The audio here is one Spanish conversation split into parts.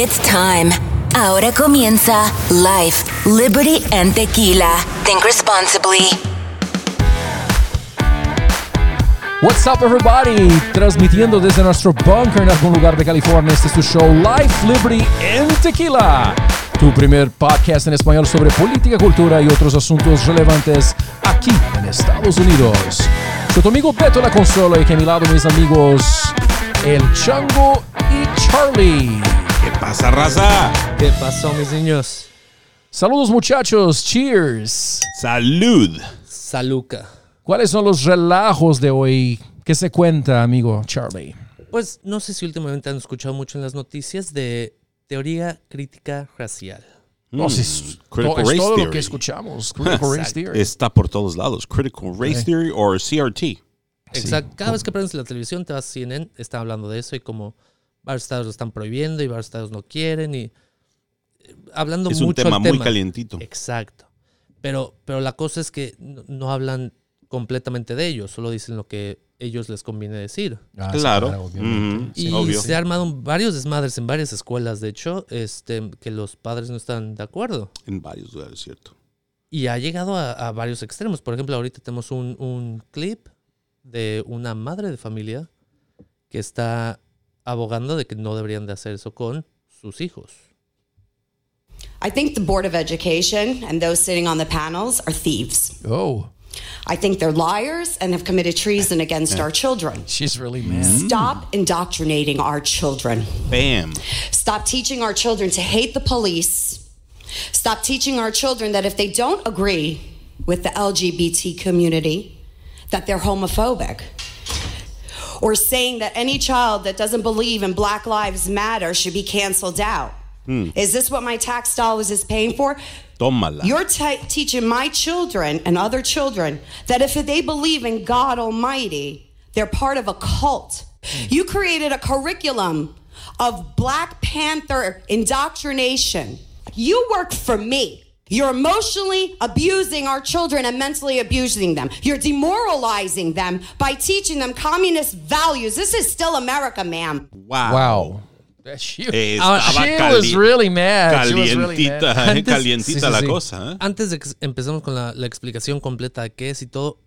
It's time. Ahora comienza Life, Liberty and Tequila. Think responsibly. What's up, everybody? Transmitiendo desde nuestro bunker en algún lugar de California. Este es tu show Life, Liberty and Tequila. Tu primer podcast en español sobre política, cultura y otros asuntos relevantes aquí en Estados Unidos. Soy tu amigo Beto La Consola y que a mi lado mis amigos El Chango y Charlie. ¿Qué pasa, raza? ¿Qué pasó, mis niños? Saludos muchachos, cheers. Salud. Saluca. ¿Cuáles son los relajos de hoy? ¿Qué se cuenta, amigo Charlie? Pues no sé si últimamente han escuchado mucho en las noticias de teoría crítica racial. No, si es, Mm, Critical es race todo lo theory. que escuchamos. Critical race theory. Está por todos lados. Critical Race. Theory o CRT. Exacto. Cada vez que prendes la televisión, te vas a CNN, están hablando de eso y como varios estados lo están prohibiendo y varios estados no quieren y eh, hablando Es un mucho tema al muy tema. calientito. Exacto. Pero, pero la cosa es que no, no hablan completamente de ellos, solo dicen lo que ellos les conviene decir. Ah, sí, Claro. Y Obvio. se armaron varios desmadres en varias escuelas, de hecho, este, que los padres no están de acuerdo. En varios lugares, ¿cierto? Y ha llegado a, a varios extremos. Por ejemplo, ahorita tenemos un, un clip de una madre de familia que está abogando de que no deberían de hacer eso con sus hijos. I think the Board of Education and those sitting on the panels are thieves. Oh, I think they're liars and have committed treason against our children. she's really mad. Mm. Stop indoctrinating our children. Bam. Stop teaching our children to hate the police. Stop teaching our children that if they don't agree with the LGBT community, that they're homophobic. Or saying that any child that doesn't believe in Black Lives Matter should be canceled out. Hmm. Is this what my tax dollars is paying for? Tómala. You're te- teaching my children and other children that if they believe in God Almighty, they're part of a cult. Hmm. You created a curriculum of Black Panther indoctrination. You work for me. You're emotionally abusing our children and mentally abusing them. You're demoralizing them by teaching them communist values. This is still America, ma'am. Wow. Wow. She, Estaba she cali- was really mad. She really Calientita, mad. eh, Antes- calientita Sí, sí, la sí. cosa. ¿eh? Antes de que empecemos con la, la explicación completa de qué es y todo,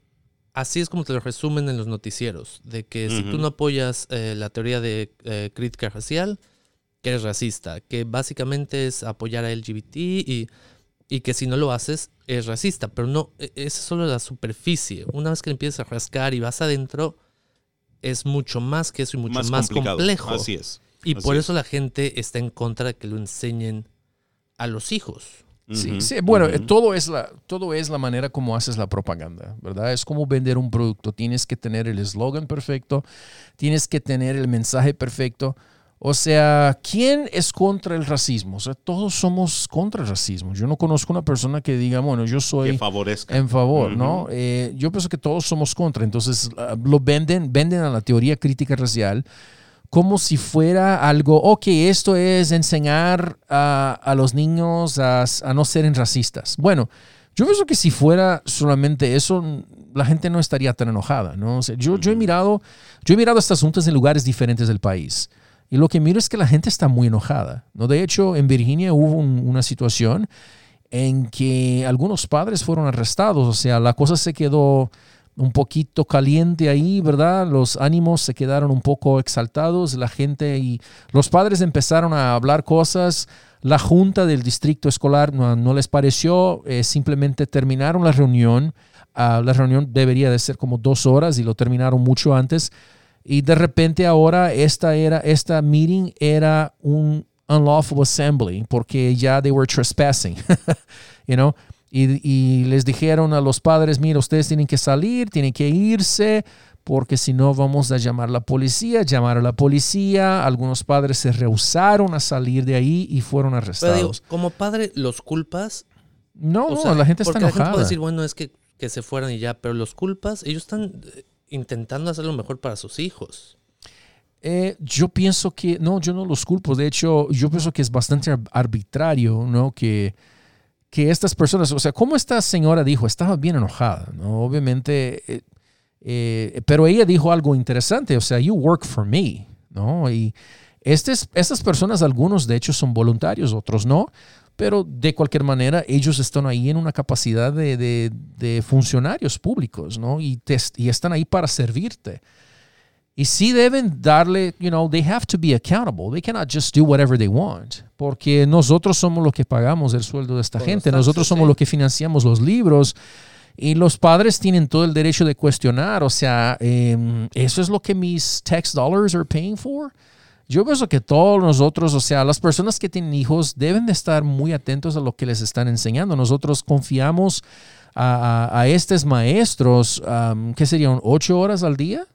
así es como te lo resumen en los noticieros, de que si tú no apoyas eh, la teoría de eh, crítica racial, que eres racista, que básicamente es apoyar a LGBT y, y que si no lo haces, es racista, pero no, e- es solo la superficie. Una vez que empiezas a rascar y vas adentro, es mucho más que eso y mucho Más, complejo. Así es. Y Así por es. eso la gente está en contra de que lo enseñen a los hijos. Sí, sí, bueno, todo, es la, todo es la manera como haces la propaganda, ¿verdad? Es como vender un producto. Tienes que tener el eslogan perfecto, tienes que tener el mensaje perfecto. O sea, ¿quién es contra el racismo? O sea, todos somos contra el racismo. Yo no conozco una persona que diga, bueno, yo soy Que favorezca. en favor, ¿no? Eh, yo pienso que todos somos contra. Entonces, ah, lo venden, venden a la teoría crítica racial como si fuera algo, ok, esto es enseñar a, a los niños a, a no ser racistas. Bueno, yo pienso que si fuera solamente eso, la gente no estaría tan enojada, ¿no? O sea, yo, yo he mirado, yo he mirado estas juntas en lugares diferentes del país. Y lo que miro es que la gente está muy enojada. ¿no? De hecho, en Virginia hubo un- una situación en que algunos padres fueron arrestados. O sea, la cosa se quedó un poquito caliente ahí, ¿verdad? Los ánimos se quedaron un poco exaltados, la gente y los padres empezaron a hablar cosas. La junta del distrito escolar no, no les pareció, eh, simplemente terminaron la reunión. Ah, la reunión debería de ser como dos horas y lo terminaron mucho antes. Y de repente ahora esta era, esta meeting era un unlawful assembly porque ya they were trespassing, you know. Y, y les dijeron a los padres, mira, ustedes tienen que salir, tienen que irse, porque si no vamos a llamar a la policía, llamar a la policía. Algunos padres se rehusaron a salir de ahí y fueron Pero digo, arrestados. como padre, los culpas. no, o sea, la gente está porque La gente enojada. puede decir, bueno, es que, que se fueran y ya, pero los culpas, ellos están eh, intentando hacer lo mejor para sus hijos. Eh, yo pienso que, no, yo no los culpo. De hecho, yo pienso que es bastante ar- arbitrario, ¿no? Que, que estas personas, o sea, como esta señora dijo, estaba bien enojada, ¿no? Obviamente, eh, eh, pero ella dijo algo interesante, o sea, you work for me, ¿no? Y, Estes- estas personas, algunos de hecho son voluntarios, otros no, pero de cualquier manera ellos están ahí en una capacidad de, de- de funcionarios públicos, ¿no? Y, te- y están ahí para servirte. Y sí deben darle, you know, they have to be accountable. They cannot just do whatever they want. Porque nosotros somos los que pagamos el sueldo de esta los gente. nosotros taxes, somos sí. los que financiamos los libros. Y los padres tienen todo el derecho de cuestionar. O sea, em, ¿eso es lo que mis tax dollars are paying for? Yo pienso que todos nosotros, o sea, las personas que tienen hijos deben de estar muy atentos a lo que les están enseñando. Nosotros confiamos a, a- a estos maestros, um, ¿qué serían? ¿Ocho horas al día?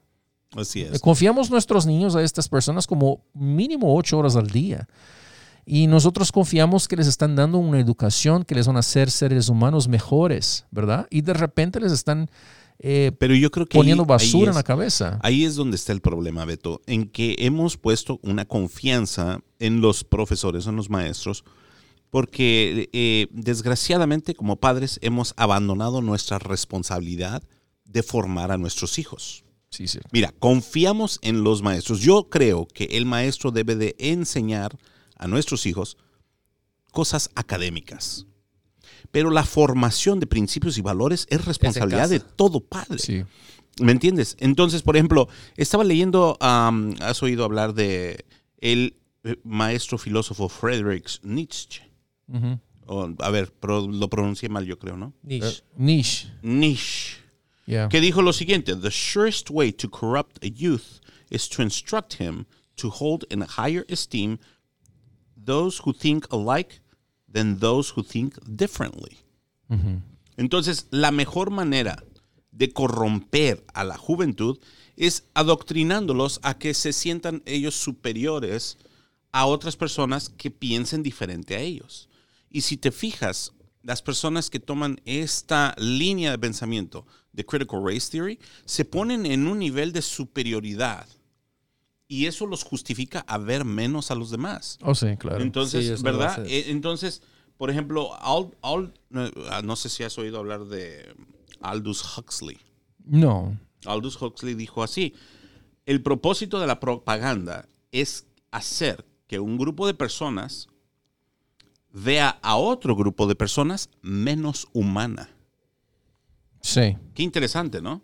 Así es. Confiamos nuestros niños a estas personas como mínimo ocho horas al día. Y nosotros confiamos que les están dando una educación que les van a hacer seres humanos mejores, ¿verdad? Y de repente les están eh, Pero yo creo que poniendo ahí- ahí basura en es- la cabeza. Ahí es donde está el problema, Beto, en que hemos puesto una confianza en los profesores, en los maestros, porque eh, desgraciadamente como padres hemos abandonado nuestra responsabilidad de formar a nuestros hijos. Sí, sí. Mira, confiamos en los maestros. Yo creo que el maestro debe de enseñar a nuestros hijos cosas académicas. Pero la formación de principios y valores es responsabilidad de todo padre. Sí. ¿Me entiendes? Entonces, por ejemplo, estaba leyendo, am, has oído hablar de el eh, maestro filósofo Friedrich Nietzsche. A ver, pro- lo pronuncié mal yo creo, ¿no? Niche. Niche. Nietzsche. Yeah. que dijo lo siguiente, The surest way to corrupt a youth is to instruct him to hold in higher esteem those who think alike than those who think differently. Entonces, la mejor manera de corromper a la juventud es adoctrinándolos a que se sientan ellos superiores a otras personas que piensen diferente a ellos. Y si te fijas, las personas que toman esta línea de pensamiento de Critical Race Theory se ponen en un nivel de superioridad. Y eso los justifica a ver menos a los demás. Oh, sí, claro. Entonces, Sí, ¿verdad? Eh, Entonces, por ejemplo, Al- Al- no, ah, no sé si has oído hablar de Aldous Huxley. no. Aldous Huxley dijo así, el propósito de la propaganda es hacer que un grupo de personas vea a otro grupo de personas menos humana. Sí. Qué interesante, ¿no?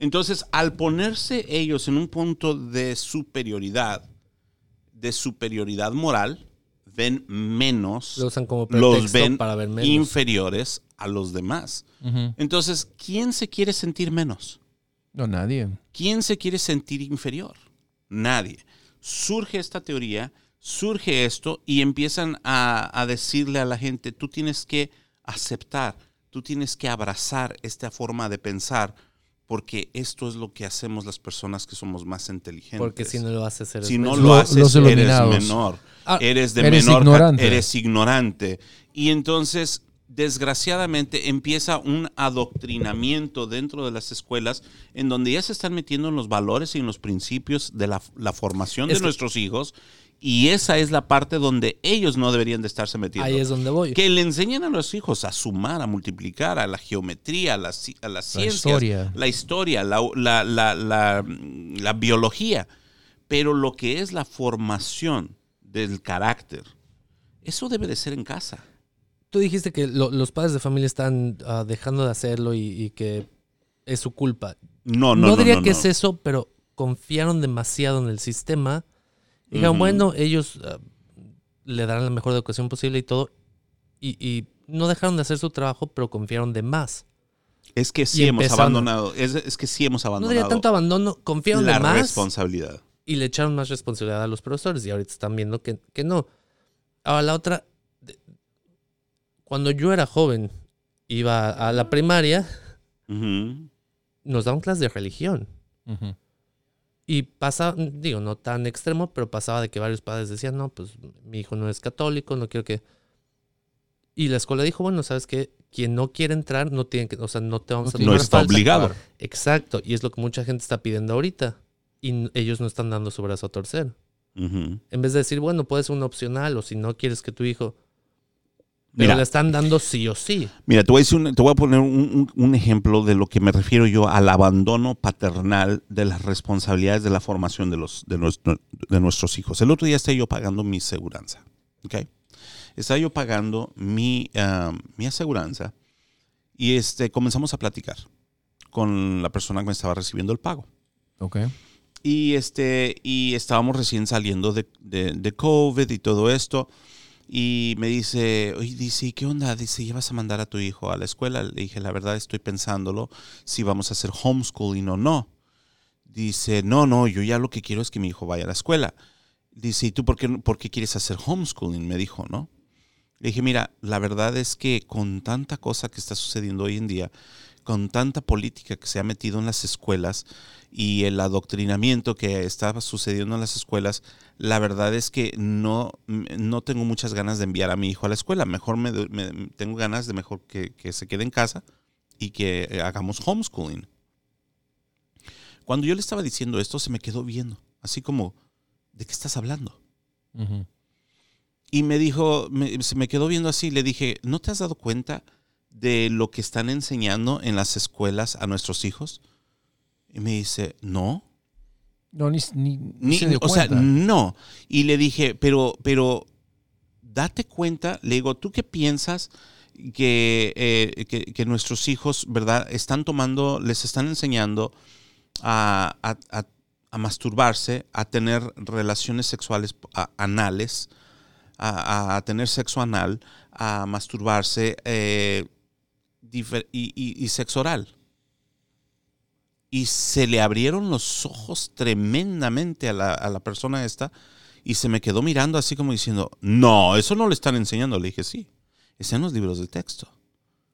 Entonces, al ponerse ellos en un punto de superioridad, de superioridad moral, ven menos, Lo usan como los ven para ver menos. inferiores a los demás. Entonces, ¿quién se quiere sentir menos? No, nadie. ¿Quién se quiere sentir inferior? Nadie. Surge esta teoría, surge esto y empiezan a, a decirle a la gente, tú tienes que aceptar, tú tienes que abrazar esta forma de pensar, porque esto es lo que hacemos las personas que somos más inteligentes. Porque si no lo haces, eres Si no lo haces, los eres menor. Ah, eres de eres menor, ignorante. eres ignorante. Y entonces, desgraciadamente, empieza un adoctrinamiento dentro de las escuelas en donde ya se están metiendo en los valores y en los principios de la, la formación de Es nuestros hijos. Y esa es la parte donde ellos no deberían de estarse metiendo. Ahí es donde voy. Que le enseñen a los hijos a sumar, a multiplicar, a la geometría, a ci- a ciencias, historia. la historia, la, la- la- la- la biología. Pero lo que es la formación del carácter, eso debe de ser en casa. Tú dijiste que lo- los padres de familia están ah, dejando de hacerlo y, y que es su culpa. No, no, No, no. diría no, que no. es eso, pero confiaron demasiado en el sistema. Dijeron, bueno, ellos ah, le darán la mejor educación posible y todo. Y, y no dejaron de hacer su trabajo, pero confiaron de más. Es que sí Y hemos empezaron- abandonado, es, es que sí hemos No abandonado diría tanto abandono, confiaron la de más responsabilidad. y le echaron más responsabilidad a los profesores. Y ahorita están viendo que, que no. Ahora, la otra, de- cuando yo era joven, iba a la primaria, Ujú. nos daban clases de religión. Ujú. Y pasaba, digo, no tan extremo, pero pasaba de que varios padres decían, no, pues mi hijo no es católico, no quiero que... Y la escuela dijo, bueno, ¿sabes qué? Quien no quiere entrar, no tiene que, o sea, no te vamos a No está obligado. Exacto, y es lo que mucha gente está pidiendo ahorita. Y ellos no están dando su brazo a torcer. En vez de decir, bueno, puede ser un opcional, o si no quieres que tu hijo... Pero Mira. le están dando sí o sí. Mira, te voy a, decir un- te voy a poner un, un- un ejemplo de lo que me refiero yo al abandono paternal de las responsabilidades de la formación de, los, de, nuestro- de nuestros hijos. El otro día estaba yo pagando mi seguranza. ¿ok? Estaba yo pagando mi, ah, mi aseguranza y este, comenzamos a platicar con la persona que me estaba recibiendo el pago. Ok. Y, este, y estábamos recién saliendo de, de, de COVID y todo esto. Y me dice, oye, dice, ¿y qué onda? Dice, ¿ya vas a mandar a tu hijo a la escuela? Le dije, la verdad estoy pensándolo, si vamos a hacer homeschooling o no. Dice, no, no, yo ya lo que quiero es que mi hijo vaya a la escuela. Dice, ¿y tú por qué, por qué quieres hacer homeschooling? Me dijo, ¿no? Le dije, mira, la verdad es que con tanta cosa que está sucediendo hoy en día, con tanta política que se ha metido en las escuelas y el adoctrinamiento que estaba sucediendo en las escuelas, la verdad es que no, no tengo muchas ganas de enviar a mi hijo a la escuela. Mejor me, tengo ganas de mejor que, que se quede en casa y que eh, hagamos homeschooling. Cuando yo le estaba diciendo esto, se me quedó viendo, así como, ¿de qué estás hablando? Y me dijo, me- se me quedó viendo así, le dije, ¿no te has dado cuenta de lo que están enseñando en las escuelas a nuestros hijos? Y me dice, no. No, ni, ni, se dio o sea, no. Y le dije, pero, pero, date cuenta, le digo, ¿tú qué piensas que, eh, que, que nuestros hijos, verdad, están tomando, les están enseñando a, a- a- a masturbarse, a tener relaciones sexuales anales, a, tener sexo anal, a masturbarse eh, y, y- y sexo oral? Y se le abrieron los ojos tremendamente a la, a la persona esta y se me quedó mirando así como diciendo, no, eso no le están enseñando. Le dije, sí, están en los libros de texto.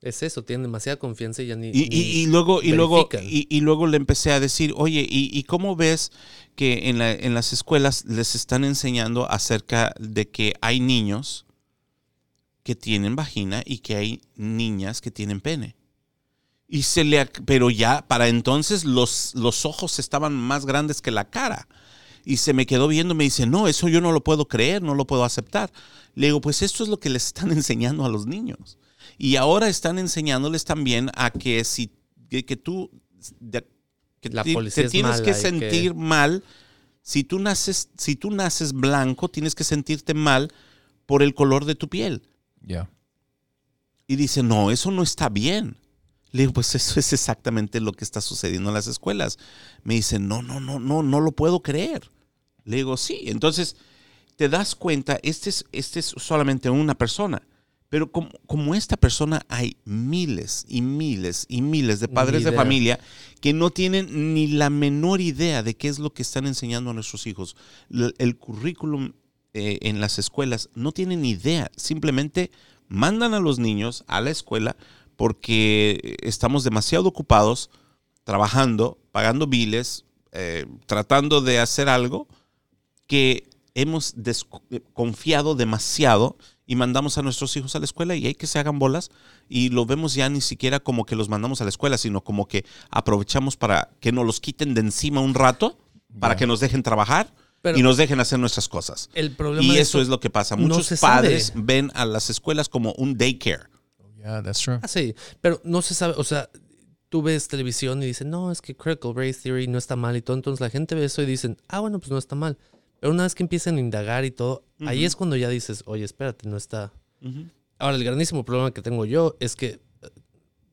Es eso, tienen demasiada confianza y ya ni. Y, ni- y- y luego, y, luego, y, luego le empecé a decir, oye, ¿y, y cómo ves que en, la- en las escuelas les están enseñando acerca de que hay niños que tienen vagina y que hay niñas que tienen pene? Y se le, pero ya para entonces los, los ojos estaban más grandes que la cara. Y se me quedó viendo, me dice, no, eso yo no lo puedo creer, no lo puedo aceptar. Le digo, pues esto es lo que les están enseñando a los niños. Y ahora están enseñándoles también a que si que, que tú de- que La te es tienes que- sentir mal. Si tú naces, si tú naces blanco, tienes que sentirte mal por el color de tu piel. Ya. Y dice, no, eso no está bien. Le digo, pues eso es exactamente lo que está sucediendo en las escuelas. Me dice, no, no, no, no, no lo puedo creer. Le digo, sí. Entonces, te das cuenta, este es, este es solamente una persona. Pero como, como esta persona hay miles y miles y miles de padres de familia que no tienen ni la menor idea de qué es lo que están enseñando a nuestros hijos. L- El currículum eh, en las escuelas no tienen ni idea. Simplemente mandan a los niños a la escuela porque estamos demasiado ocupados trabajando, pagando biles, eh, tratando de hacer algo que hemos eh, confiado demasiado y mandamos a nuestros hijos a la escuela y hay que se hagan bolas y lo vemos ya ni siquiera como que los mandamos a la escuela, sino como que aprovechamos para que nos los quiten de encima un rato, para que nos dejen trabajar Pero- y nos dejen hacer nuestras cosas. El problema Y eso es lo que pasa. no Muchos sabe. padres ven a las escuelas como un daycare. Yeah, that's true. Ah, sí, pero no se sabe, o sea, tú ves televisión y dicen, no, es que Critical Race Theory no está mal y todo, entonces la gente ve eso y dicen, ah, bueno, pues no está mal. Pero una vez que empiezan a indagar y todo, ahí es cuando ya dices, oye, espérate, no está. Ahora, el grandísimo problema que tengo yo es que eh,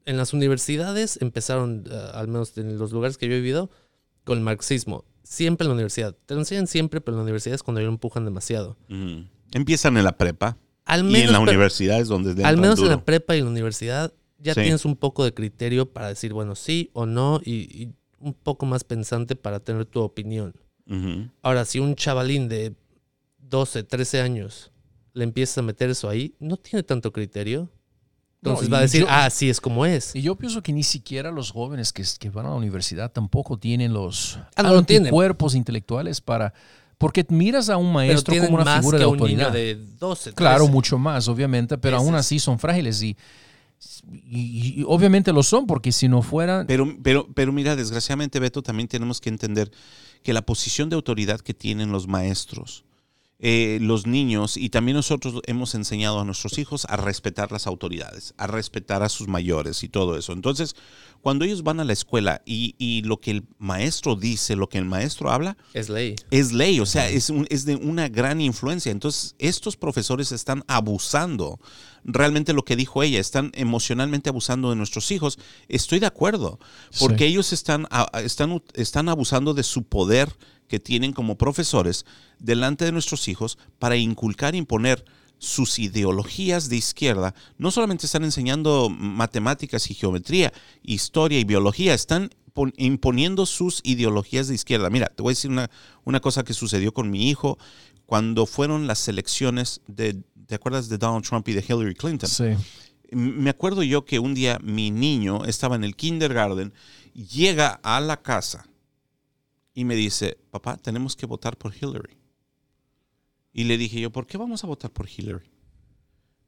en las universidades empezaron, eh, al menos en los lugares que yo he vivido, con el marxismo. Siempre en la universidad. Te lo enseñan siempre, pero en la universidad es cuando ya lo empujan demasiado. Empiezan en la prepa Al y menos, en la pero- universidad es donde le al menos en la prepa y en la universidad ya Sí. tienes un poco de criterio para decir, bueno, sí o no, y, y un poco más pensante para tener tu opinión. Ahora, si un chavalín de 12, 13 años le empiezas a meter eso ahí, no tiene tanto criterio. Entonces No, va a y decir, yo- ah, sí es como es. Y yo pienso que ni siquiera los jóvenes que, que van a la universidad tampoco tienen los Ah, no tienen. intelectuales para... Porque miras a un maestro como una más figura que de un niño autoridad. de 12, 13. Claro, mucho más, obviamente, pero aún así son frágiles y, y- y obviamente lo son, porque si no fueran... Pero, pero, pero mira, desgraciadamente, Beto, también tenemos que entender que la posición de autoridad que tienen los maestros eh, los niños y también nosotros hemos enseñado a nuestros hijos a respetar las autoridades, a respetar a sus mayores y todo eso. Entonces, cuando ellos van a la escuela y, y lo que el maestro dice, lo que el maestro habla, Es ley. es ley, o sea, es, un- es de una gran influencia. Entonces, estos profesores están abusando. Realmente lo que dijo ella, están emocionalmente abusando de nuestros hijos. Estoy de acuerdo, porque Sí. ellos están, están, están abusando de su poder que tienen como profesores delante de nuestros hijos para inculcar, imponer sus ideologías de izquierda. No solamente están enseñando matemáticas y geometría, historia y biología, están pon- imponiendo sus ideologías de izquierda. Mira, te voy a decir una, una cosa que sucedió con mi hijo cuando fueron las elecciones de, ¿te acuerdas de Donald Trump y de Hillary Clinton? Sí. Me acuerdo yo que un día mi niño estaba en el kindergarten, llega a la casa y me dice, papá, tenemos que votar por Hillary. Y le dije yo, ¿por qué vamos a votar por Hillary?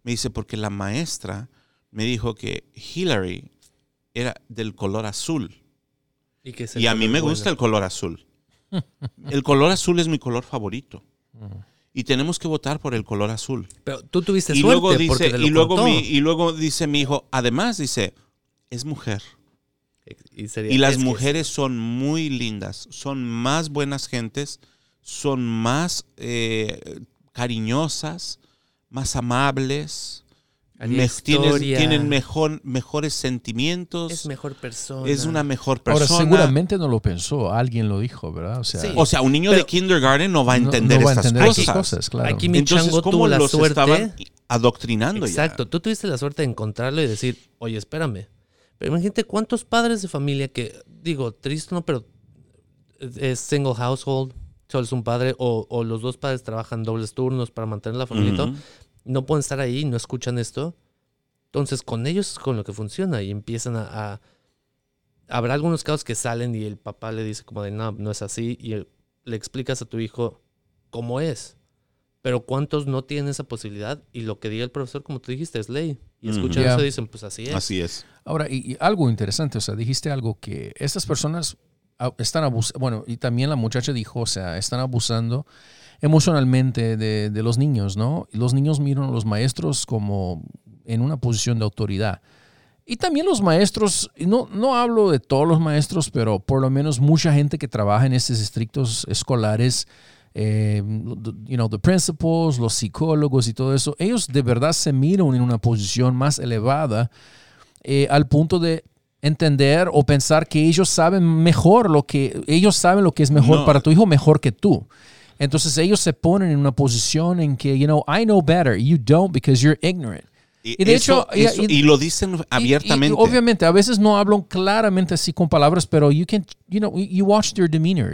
Me dice, porque la maestra me dijo que Hillary era del color azul. Y, que es Y a mí me gusta el color azul. El color azul es mi color favorito. Y tenemos que votar por el color azul. Pero tú tuviste Y suerte luego porque dice, te lo y luego contó. mi, y luego dice mi hijo, además dice, es mujer. Y, sería- Y las que- mujeres son muy lindas, son más buenas gentes, son más eh, cariñosas, más amables, me- tienes- tienen mejor, mejores sentimientos, Es mejor persona. es una mejor Ahora, persona. seguramente no lo pensó, alguien lo dijo, ¿verdad? O sea, Sí. o sea, un niño Pero- de kindergarten no va a no- entender no va a estas entender cosas. esas cosas, claro. Aquí mi Entonces, chango ¿cómo tuvo la los suerte. estaban adoctrinando Exacto, ya? tú tuviste la suerte de encontrarlo y decir, oye, espérame. Pero imagínate cuántos padres de familia que, digo, triste no, pero es single household, solo es un padre, o, o los dos padres trabajan dobles turnos para mantener la familia todo, Ujú. no pueden estar ahí, no escuchan esto. Entonces, con ellos es con lo que funciona y empiezan a, a- Habrá algunos casos que salen y el papá le dice como de, no, no es así, y el- le explicas a tu hijo cómo es. Pero ¿cuántos no tienen esa posibilidad? Y lo que diga el profesor, como tú dijiste, es ley. Y escuchan Yeah. eso y dicen, pues así es. Así es. Ahora, y, y algo interesante, o sea, dijiste algo que estas personas están abusando, bueno, y también la muchacha dijo, o sea, están abusando emocionalmente de, de los niños, ¿no? Y los niños miran a los maestros como en una posición de autoridad. Y también los maestros, no, no hablo de todos los maestros, pero por lo menos mucha gente que trabaja en estos distritos escolares, eh, you know, the principals, los psicólogos y todo eso, ellos de verdad se miran en una posición más elevada eh, al punto de entender o pensar que ellos saben mejor lo que ellos saben lo que es mejor No. para tu hijo mejor que tú. Entonces ellos se ponen en una posición en que, you know, I know better, you don't because you're ignorant. Y, Y de eso- hecho, y- eso- y- y lo dicen abiertamente. y- obviamente, a veces no hablan claramente así con palabras, pero you can, you know, you watch their demeanor.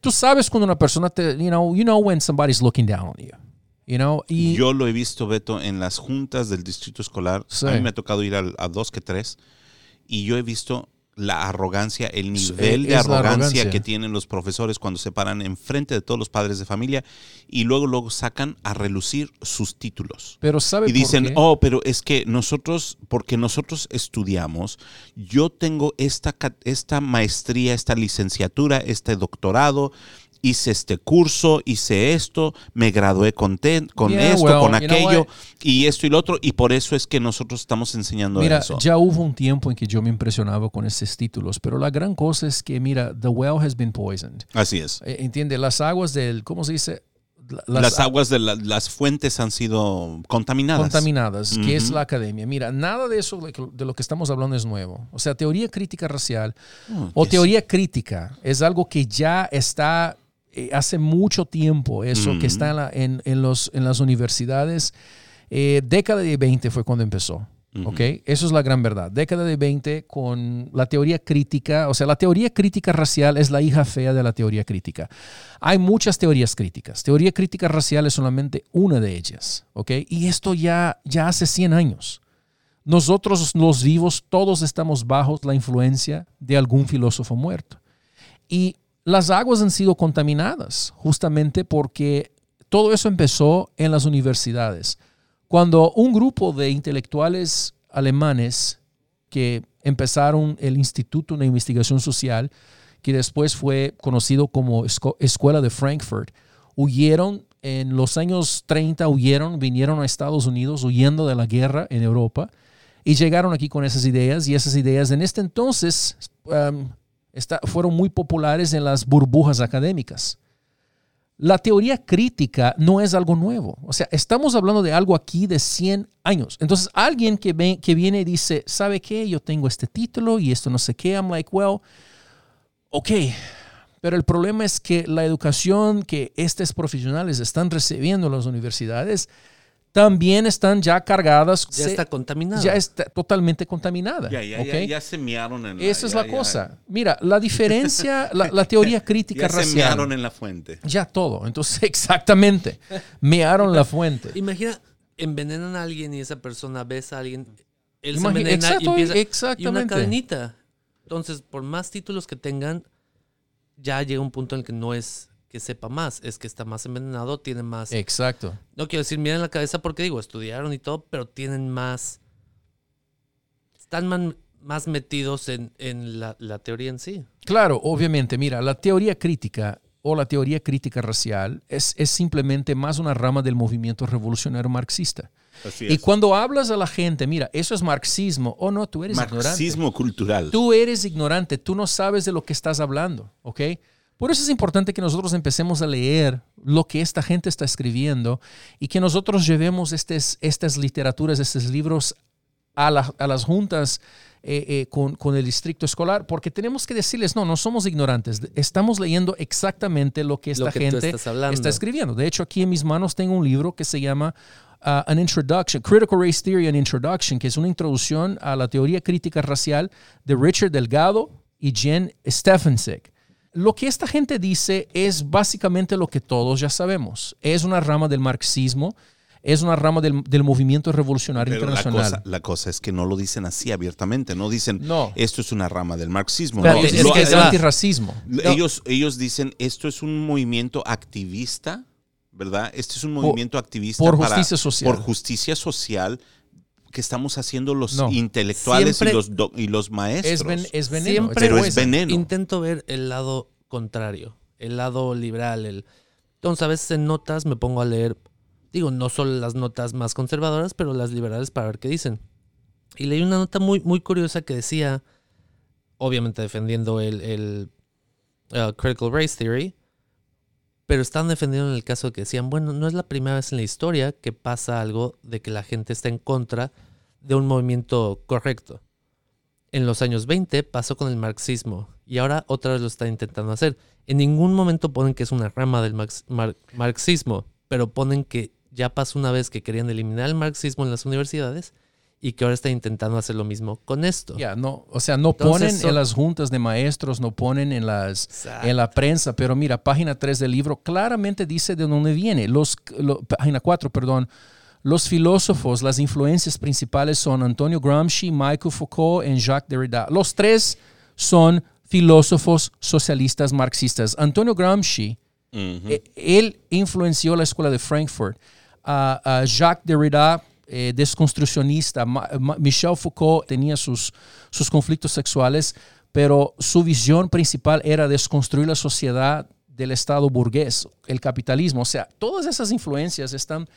Tú sabes cuando una persona te, you know, you know when somebody's looking down on you. You know, y Yo lo he visto, Beto, en las juntas del distrito escolar. Sí. A mí me ha tocado ir al- a, dos que tres. Y yo he visto la arrogancia, el nivel de es la arrogancia, arrogancia. que tienen los profesores cuando se paran enfrente de todos los padres de familia y luego luego sacan a relucir sus títulos. pero sabe Y dicen, por qué? oh, pero es que nosotros, porque nosotros estudiamos, yo tengo esta, esta maestría, esta licenciatura, este doctorado, hice este curso, hice esto, me gradué con, te- con Yeah, esto, well, con aquello, y esto y lo otro, y por eso es que nosotros estamos enseñando Mira, eso. ya hubo un tiempo en que yo me impresionaba con estos títulos, pero la gran cosa es que, mira, the well has been poisoned. Así es. Eh, Entiende, las aguas del, ¿cómo se dice? La- Las, aguas de la- las fuentes han sido contaminadas. contaminadas, que es la academia. Mira, nada de eso de lo que estamos hablando es nuevo. O sea, teoría crítica racial Oh, o teoría crítica es algo que ya está eh, hace mucho tiempo, eso que está en, la- en- en los, en las universidades. Eh, década de 20 fue cuando empezó. Ujú. ¿ok? Eso es la gran verdad. Década de 20 con la teoría crítica, o sea, la teoría crítica racial es la hija fea de la teoría crítica. Hay muchas teorías críticas. Teoría crítica racial es solamente una de ellas, ¿ok? Y esto ya, ya hace 100 años. Nosotros los vivos todos estamos bajo la influencia de algún filósofo muerto. Y las aguas han sido contaminadas justamente porque todo eso empezó en las universidades. Cuando un grupo de intelectuales alemanes que empezaron el Instituto de Investigación Social, que después fue conocido como Escuela de Frankfurt, huyeron en los años 30 huyeron, vinieron a Estados Unidos huyendo de la guerra en Europa y llegaron aquí con esas ideas y esas ideas en este entonces um, fueron muy populares en las burbujas académicas. La teoría crítica no es algo nuevo. O sea, estamos hablando de algo aquí de 100 años. Entonces, alguien que, que viene y dice, ¿sabe qué? Yo tengo este título y esto no sé qué. I'm like, well, ok. Pero el problema es que la educación que estos profesionales están recibiendo en las universidades también están ya cargadas. Ya se- está contaminado. ya está totalmente contaminada. Ya, ya, ¿ok? ya, ya se mearon en la Esa es la ya- cosa. Mira, la diferencia, la, la teoría crítica Ya se racial. mearon en la fuente. Ya todo. Entonces, exactamente. Mearon la fuente. Imagina, envenenan a alguien y esa persona besa a alguien. Él se Imagi- envenena exacto, y empieza. Y una exactamente. cadenita. Entonces, por más títulos que tengan, ya llega un punto en el que no es que sepa más, es que está más envenenado, tiene más. Exacto. No quiero decir, miren la cabeza porque digo, estudiaron y todo, pero tienen más. Están man- más metidos en, en la, la teoría en sí. Claro, obviamente, mira, la teoría crítica o la teoría crítica racial es, es simplemente más una rama del movimiento revolucionario marxista. Y cuando hablas a la gente, mira, eso es marxismo, o no, tú eres ignorante. Marxismo cultural. Tú eres ignorante, tú no sabes de lo que estás hablando, ¿ok? Por eso es importante que nosotros empecemos a leer lo que esta gente está escribiendo y que nosotros llevemos estes- estas literaturas, estos libros a, la- a las juntas eh, eh, con, con el distrito escolar, porque tenemos que decirles, no, no somos ignorantes, estamos leyendo exactamente lo que esta Lo que tú gente está escribiendo. De hecho, aquí en mis manos tengo un libro que se llama uh, An Introduction, Critical Race Theory and Introduction, que es una introducción a la teoría crítica racial de Richard Delgado y Jen Stefansek. Lo que esta gente dice es básicamente lo que todos ya sabemos. Es una rama del marxismo, es una rama del, del movimiento revolucionario Pero la internacional. cosa, la cosa es que no lo dicen así abiertamente, no dicen No. esto es una rama del marxismo. No, es lo- que es antirracismo. ellos, ellos dicen esto es un movimiento activista, ¿verdad? Este es un movimiento activista por para- justicia social. por justicia social que estamos haciendo los No. intelectuales y los, do- y los maestros. Es, ven- es veneno. Siempre- Pero es poison. veneno. Intento ver el lado contrario, el lado liberal. El... Entonces, a veces en notas me pongo a leer, digo, no solo las notas más conservadoras, pero las liberales para ver qué dicen. Y leí una nota muy, muy curiosa que decía, obviamente defendiendo el, el, uh, Critical Race Theory, pero están defendiendo en el caso de que decían, bueno, no es la primera vez en la historia que pasa algo de que la gente está en contra de un movimiento correcto. En los años 20 pasó con el marxismo y ahora otra vez lo está intentando hacer. En ningún momento ponen que es una rama del marx- mar- marxismo, pero ponen que ya pasó una vez que querían eliminar el marxismo en las universidades y que ahora están intentando hacer lo mismo con esto. Ya, no, o sea, no Entonces, ponen son- en las juntas de maestros, no ponen en las Exacto. en la prensa, pero mira, página 3 del libro claramente dice de dónde viene. Los, lo- página 4, perdón. Los filósofos, las influencias principales son Antonio Gramsci, Michael Foucault y Jacques Derrida. Los tres son filósofos socialistas marxistas. Antonio Gramsci, eh, él influenció la escuela de Frankfurt. A- a Jacques Derrida, eh, desconstruccionista. Michel Foucault tenía sus, sus conflictos sexuales, pero su visión principal era desconstruir la sociedad del Estado burgués, el capitalismo. O sea, todas esas influencias están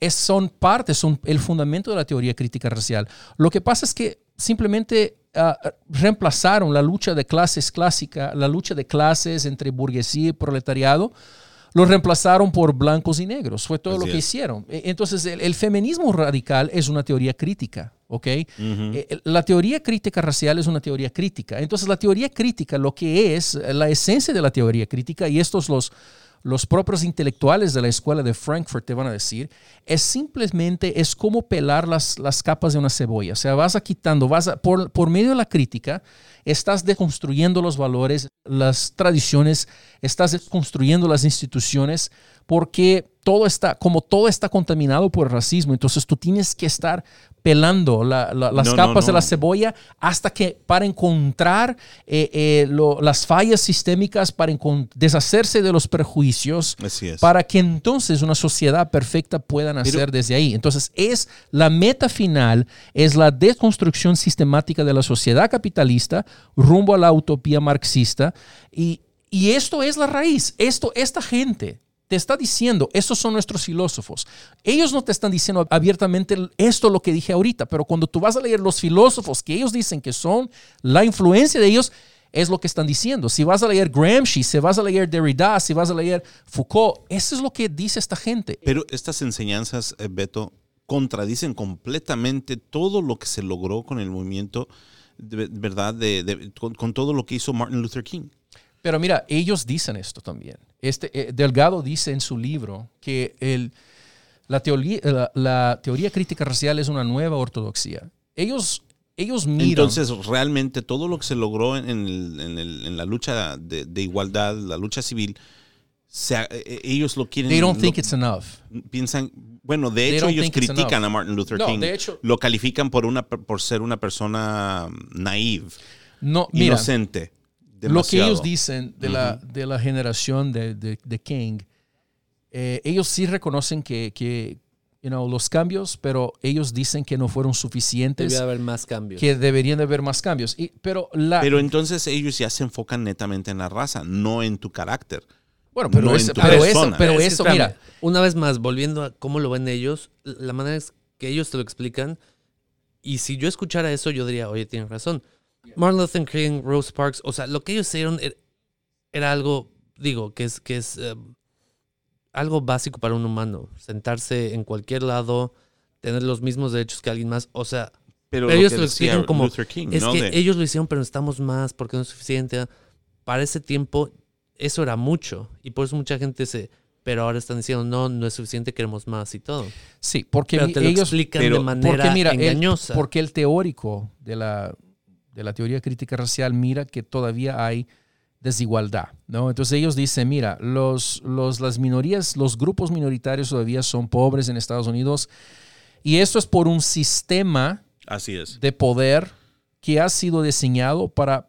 es- son parte, son el fundamento de la teoría crítica racial. Lo que pasa es que simplemente ah, reemplazaron la lucha de clases clásica, la lucha de clases entre burguesía y proletariado, lo reemplazaron por blancos y negros. Fue todo Así lo que es. hicieron. E- Entonces, el, el feminismo radical es una teoría crítica, ¿ok? Eh, La teoría crítica racial es una teoría crítica. Entonces, la teoría crítica, lo que es, la esencia de la teoría crítica, y estos los, los propios intelectuales de la escuela de Frankfurt te van a decir, es simplemente, es como pelar las, las capas de una cebolla. O sea, vas a quitando, vas a, por, por medio de la crítica, estás deconstruyendo los valores, las tradiciones, estás deconstruyendo las instituciones, porque todo está, como todo está contaminado por el racismo, entonces tú tienes que estar pelando la- la- las No, no, capas de la cebolla hasta que para encontrar eh, eh, lo- las fallas sistémicas, para deshacerse de los prejuicios, para que entonces una sociedad perfecta pueda nacer desde ahí. Entonces es la meta final, es la deconstrucción sistemática de la sociedad capitalista rumbo a la utopía marxista y, y esto es la raíz. Esto, esta gente te está diciendo, estos son nuestros filósofos. Ellos no te están diciendo abiertamente esto lo que dije ahorita, pero cuando tú vas a leer los filósofos que ellos dicen que son la influencia de ellos, es lo que están diciendo. Si vas a leer Gramsci, si vas a leer Derrida, si vas a leer Foucault, eso es lo que dice esta gente. Pero estas enseñanzas, eh, Beto, contradicen completamente todo lo que se logró con el movimiento, ¿verdad? Con todo lo que hizo Martin Luther King. Pero mira, ellos dicen esto también. Este, eh, Delgado dice en su libro que el, la, teoría, la, la, teoría crítica racial es una nueva ortodoxia. Ellos, ellos miran... Entonces, realmente todo lo que se logró en, el, en, el, en la lucha de, de, igualdad, la lucha civil, se, eh, ellos lo quieren... They don't think lo, it's enough. Piensan, bueno, de hecho ellos critican a Martin Luther no, King. De hecho, lo califican por, una, por ser una persona naive, no, mira, inocente. Demasiado. Lo que ellos dicen de, uh -huh. la, de la, generación de, de, de King, eh, ellos sí reconocen que, que you know, los cambios, pero ellos dicen que no fueron suficientes. Debe haber más cambios. Que deberían de haber más cambios. Y, pero, la, pero entonces ellos ya se enfocan netamente en la raza, no en tu carácter. Bueno, pero, no es, pero eso, pero es eso mira. Una vez más, volviendo a cómo lo ven ellos, la manera es que ellos te lo explican. Y si yo escuchara eso, yo diría, oye, tienen razón. Martin Luther King, Rose Parks, o sea, lo que ellos hicieron era, era algo, digo, que es, que es um, algo básico para un humano. Sentarse en cualquier lado, tener los mismos derechos que alguien más. O sea, pero ellos lo, lo explican como, King, es ¿no? que de, ellos lo hicieron, pero necesitamos más porque no es suficiente. Para ese tiempo, eso era mucho. Y por eso mucha gente se... Pero ahora están diciendo, no, no es suficiente, queremos más y todo. Sí, porque pero te lo ellos explican pero de manera porque mira, engañosa. El, porque el teórico de la, de la teoría crítica racial mira que todavía hay desigualdad, ¿no? Entonces ellos dicen, mira, los, los, las minorías, los grupos minoritarios todavía son pobres en Estados Unidos y esto es por un sistema Así es. de poder que ha sido diseñado para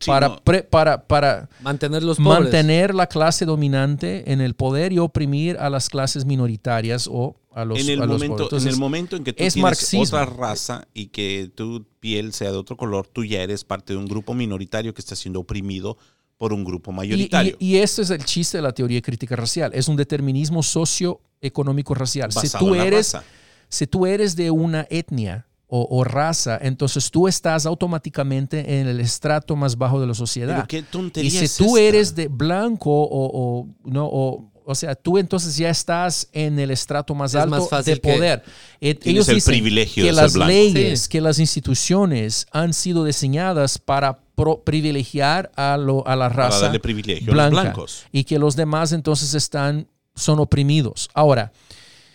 Sí, para, no. pre, para, para mantener los mantener la clase dominante en el poder y oprimir a las clases minoritarias o a los, en el a los momento, Entonces, en el momento en que tú es tienes marxismo. otra raza y que tu piel sea de otro color, tú ya eres parte de un grupo minoritario que está siendo oprimido por un grupo mayoritario. Y, y, y este es el chiste de la teoría crítica racial. Es un determinismo socioeconómico racial. Si tú, en la eres, raza. si tú eres de una etnia o, o, raza, entonces tú estás automáticamente en el estrato más bajo de la sociedad. Pero qué tontería y si es tú esta? eres de blanco o, o no o, o sea, tú entonces ya estás en el estrato más Es alto más fácil de poder. Eh, Tienes Ellos el dicen privilegio que de ser las blanco. leyes, Sí. que las instituciones han sido diseñadas para pro- privilegiar a, lo, a la raza darle privilegio a los blanca blancos. y que los demás entonces están son oprimidos. Ahora,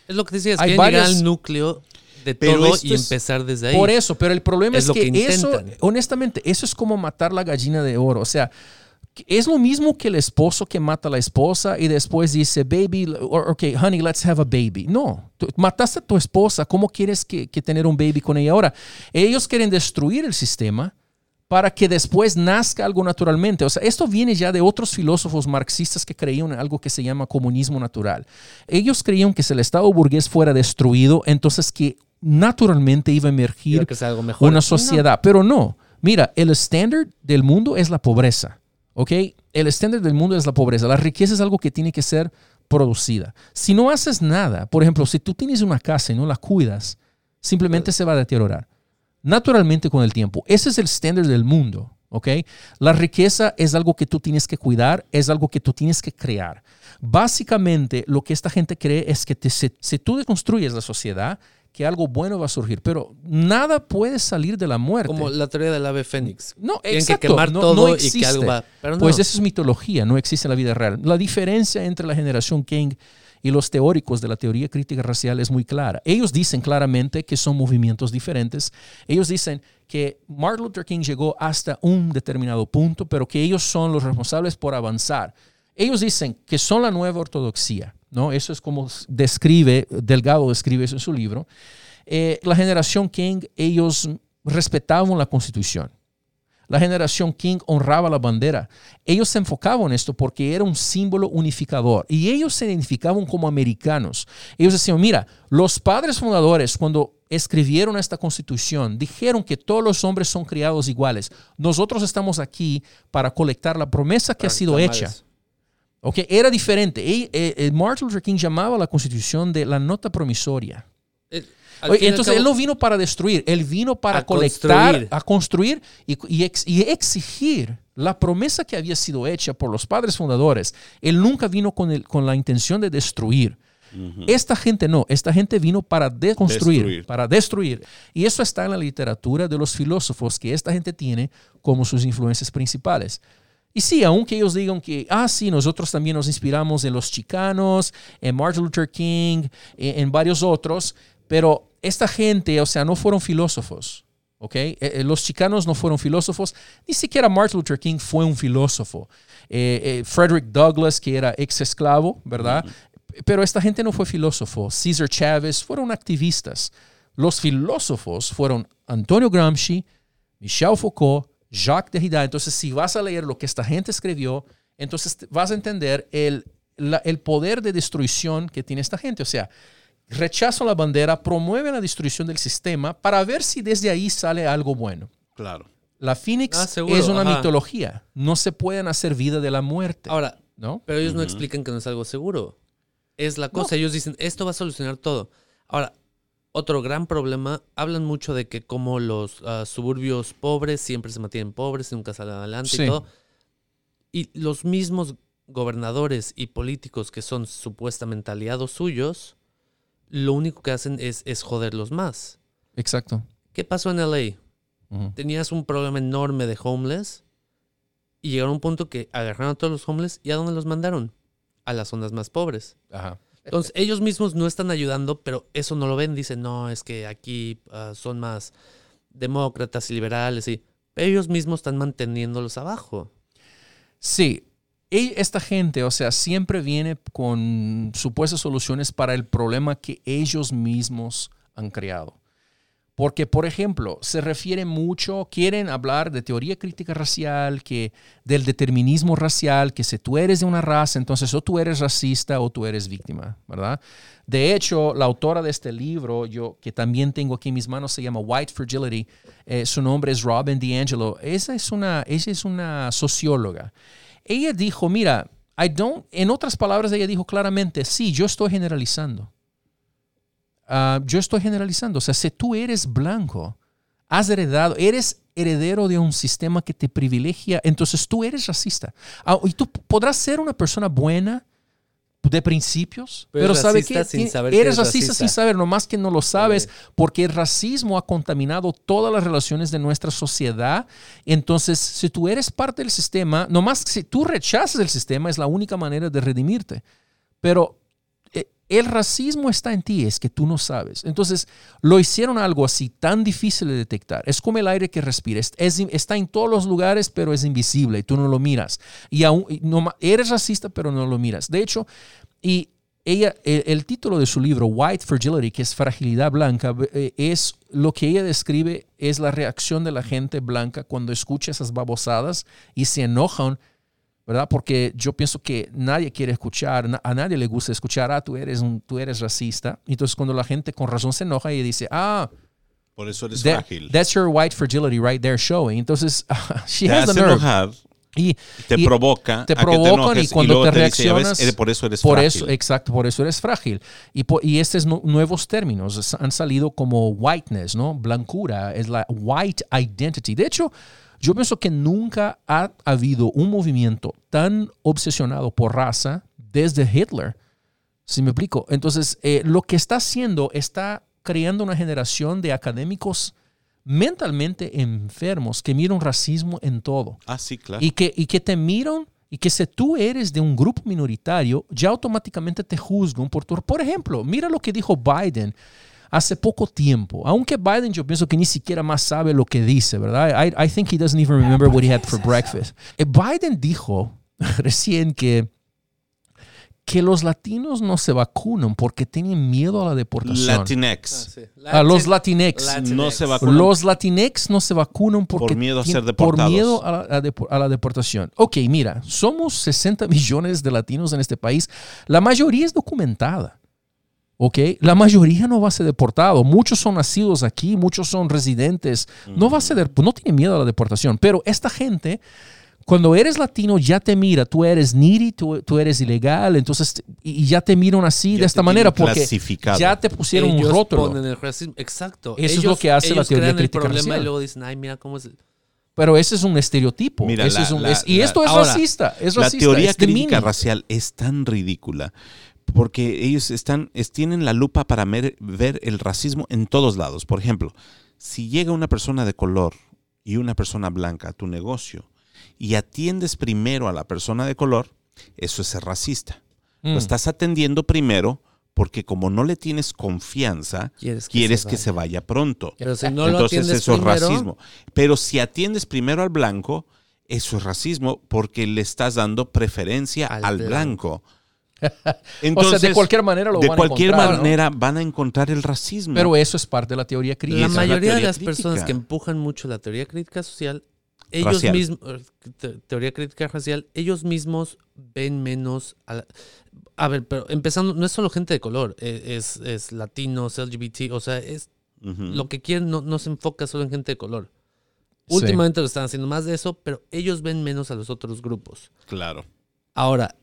Es lo que decías, Hay quieren llegar varias- al núcleo de Pero todo y empezar desde ahí. Por eso, pero el problema Es es, lo que, que eso, intentan. honestamente, eso es como matar la gallina de oro. O sea, que es lo mismo que el esposo que mata a la esposa y después dice, baby, or, ok, honey, let's have a baby. No, tú mataste a tu esposa, ¿cómo quieres que, que tener un baby con ella ahora? Ellos quieren destruir el sistema para que después nazca algo naturalmente. O sea, esto viene ya de otros filósofos marxistas que creían en algo que se llama comunismo natural. Ellos creían que si el Estado burgués fuera destruido, entonces que naturalmente iba a emergir Quiero que sea algo mejor. una sociedad. Pero no, mira, el estándar del mundo es la pobreza, ¿ok? El estándar del mundo es la pobreza. La riqueza es algo que tiene que ser producida. Si no haces nada, por ejemplo, si tú tienes una casa y no la cuidas, simplemente se va a deteriorar. Naturalmente con el tiempo. Ese es el estándar del mundo, ¿ok? La riqueza es algo que tú tienes que cuidar, es algo que tú tienes que crear. Básicamente, lo que esta gente cree es que te- si, si tú deconstruyes la sociedad, que algo bueno va a surgir, pero nada puede salir de la muerte. Como la teoría del ave fénix. No, Tienen exacto. que quemar no, todo no y existe. que algo va. Pero no. Pues eso es mitología, no existe en la vida real. La diferencia entre la generación King y los teóricos de la teoría crítica racial es muy clara. Ellos dicen claramente que son movimientos diferentes. Ellos dicen que Martin Luther King llegó hasta un determinado punto, pero que ellos son los responsables por avanzar. Ellos dicen que son la nueva ortodoxia, ¿no? Eso es como describe, Delgado describe eso en su libro. Eh, la generación King, ellos respetaban la constitución. La generación King honraba la bandera. Ellos se enfocaban en esto porque era un símbolo unificador y ellos se identificaban como americanos. Ellos decían, mira, los padres fundadores cuando escribieron esta constitución dijeron que todos los hombres son criados iguales. Nosotros estamos aquí para colectar la promesa que ha sido hecha. ¿Ok? Era diferente. Y, eh, eh, Martin Luther King llamaba a la constitución de la nota promisoria. Oye, entonces cabo- él no vino para destruir, él vino para A colectar, construir. a construir y, y ex- y exigir la promesa que había sido hecha por los padres fundadores. Él nunca vino con, el- con la intención de destruir. Esta gente no, esta gente vino para deconstruir, Destruir. para destruir. Y eso está en la literatura de los filósofos que esta gente tiene como sus influencias principales. Y sí, aunque ellos digan que, ah, sí, nosotros también nos inspiramos en los chicanos, en Martin Luther King, en, varios otros, pero esta gente, o sea, no fueron filósofos. ¿ok? Eh, eh, los chicanos no fueron filósofos, ni siquiera Martin Luther King fue un filósofo. Eh, eh, Frederick Douglass, que era ex esclavo, ¿verdad? Pero esta gente no fue filósofo. Cesar Chavez fueron activistas. Los filósofos fueron Antonio Gramsci, Michel Foucault, Jacques Derrida. Entonces, si vas a leer lo que esta gente escribió, entonces vas a entender el, la- el poder de destrucción que tiene esta gente. O sea, rechazan la bandera, promueven la destrucción del sistema para ver si desde ahí sale algo bueno. Claro. La Phoenix Ah, es una ajá. mitología. No se pueden hacer vida de la muerte. Ahora, ¿no? pero ellos no explican que no es algo seguro. Es la cosa. Ellos dicen, esto va a solucionar todo. Ahora, otro gran problema, hablan mucho de que como los ah, suburbios pobres siempre se mantienen pobres y nunca salen adelante Sí. y todo. Y los mismos gobernadores y políticos que son supuestamente aliados suyos, lo único que hacen es, es joderlos más. Exacto. ¿Qué pasó en LA? Tenías un problema enorme de homeless y llegaron a un punto que agarraron a todos los homeless y ¿a dónde los mandaron? A las zonas más pobres. Ajá. Entonces, ellos mismos no están ayudando, pero eso no lo ven. Dicen, no, es que aquí ah, son más demócratas y liberales. Y ellos mismos están manteniéndolos abajo. Sí, e- esta gente, o sea, siempre viene con supuestas soluciones para el problema que ellos mismos han creado. Porque, por ejemplo, se refiere mucho, quieren hablar de teoría crítica racial, que del determinismo racial, que si tú eres de una raza, entonces o tú eres racista o tú eres víctima, ¿verdad? De hecho, la autora de este libro, yo que también tengo aquí en mis manos, se llama White Fragility. eh, su nombre es Robin DiAngelo. Esa es una, ella es una socióloga. Ella dijo, mira, I don't, en otras palabras, ella dijo claramente, sí, yo estoy generalizando. Ah, yo estoy generalizando. O sea, si tú eres blanco, has heredado, eres heredero de un sistema que te privilegia, entonces tú eres racista. Ah, y tú podrás ser una persona buena de principios, Pero pero, ¿sabe racista qué? sin Tien- saber que eres eres racista, racista. sin saber, nomás que no lo sabes, porque el racismo ha contaminado todas las relaciones de nuestra sociedad. Entonces, si tú eres parte del sistema, nomás si tú rechazas el sistema, es la única manera de redimirte. Pero el racismo está en ti, es que tú no sabes. Entonces, lo hicieron algo así tan difícil de detectar. Es como el aire que respiras. Es, está en todos los lugares, pero es invisible y tú no lo miras. Y aún, no eres racista, pero no lo miras. De hecho, y ella, el, el título de su libro, White Fragility, que es fragilidad blanca, eh, es lo que ella describe es la reacción de la gente blanca cuando escucha esas babosadas y se enojan ¿verdad? Porque yo pienso que nadie quiere escuchar, a nadie le gusta escuchar, ah, tú eres, un, tú eres racista. Entonces cuando la gente con razón se enoja y dice, ah, Por eso eres that- frágil. that's your white fragility right there showing. Entonces, she te has the nerve. enojar, Y, te y provoca, te a que provocan y cuando luego te "Ya ves, reaccionas, eh, por eso eres por frágil. eso, exacto, por eso eres frágil. Y, y estos nu- nuevos términos han salido como whiteness, ¿no? Blancura, es la white identity. De hecho, yo pienso que nunca ha habido un movimiento tan obsesionado por raza desde Hitler. ¿Sí me explico? Entonces, eh, lo que está haciendo está creando una generación de académicos mentalmente enfermos que miran racismo en todo Ah, sí, claro. y que, y que te miran y que si tú eres de un grupo minoritario, ya automáticamente te juzgan por tu... Por ejemplo, mira lo que dijo Biden hace poco tiempo. Aunque Biden yo pienso que ni siquiera más sabe lo que dice, ¿verdad? I, I think he doesn't even remember what he had for breakfast. Eh, Biden dijo recién que que los latinos no se vacunan porque tienen miedo a la deportación. Latinx. a los latinex. No se vacunan. Los latinex no se vacunan porque Por miedo a ser Por deportados. miedo a la, a la deportación. Ok, mira, somos 60 millones de latinos en este país. La mayoría es documentada. Ok, la mayoría no va a ser deportado. Muchos son nacidos aquí, muchos son residentes. No va a ser, de- no tiene miedo a la deportación. Pero esta gente cuando eres latino ya te mira, tú eres needy, tú, tú eres ilegal, entonces y y ya te miran así Ya de esta manera porque clasificado. ya te pusieron ellos un rótulo. ponen el racismo. Exacto. Eso es lo que hace la teoría crean el crítica problema racial. y luego dicen, ay, mira cómo es. el-". Pero ese es un estereotipo. Mira, Ese la- es un- la- es- y la- esto es ahora, racista. Es la racista. teoría es de crítica mini. racial es tan ridícula porque ellos están, es- tienen la lupa para mer- ver el racismo en todos lados. Por ejemplo, si llega una persona de color y una persona blanca a tu negocio y atiendes primero a la persona de color, eso es ser racista. Mm. Lo estás atendiendo primero porque como no le tienes confianza, Quieres que quieres se que se vaya pronto. Pero si no lo Entonces atiendes eso es primero, racismo. Pero si atiendes primero al blanco, eso es racismo porque le estás dando preferencia al, Al blanco. o sea, de cualquier manera lo de van a cualquier encontrar, ¿no? manera van a encontrar el racismo. Pero eso es parte de la teoría crítica. la mayoría de las personas que empujan mucho la teoría crítica social, ellos Racial. mismos, te- teoría crítica racial, ellos mismos ven menos a la- A ver, pero empezando, no es solo gente de color, e- es, es latinos, LGBT, o sea, es lo que quieren no, no se enfoca solo en gente de color. Sí. Últimamente lo están haciendo más de eso, pero ellos ven menos a los otros grupos. Claro. Ahora,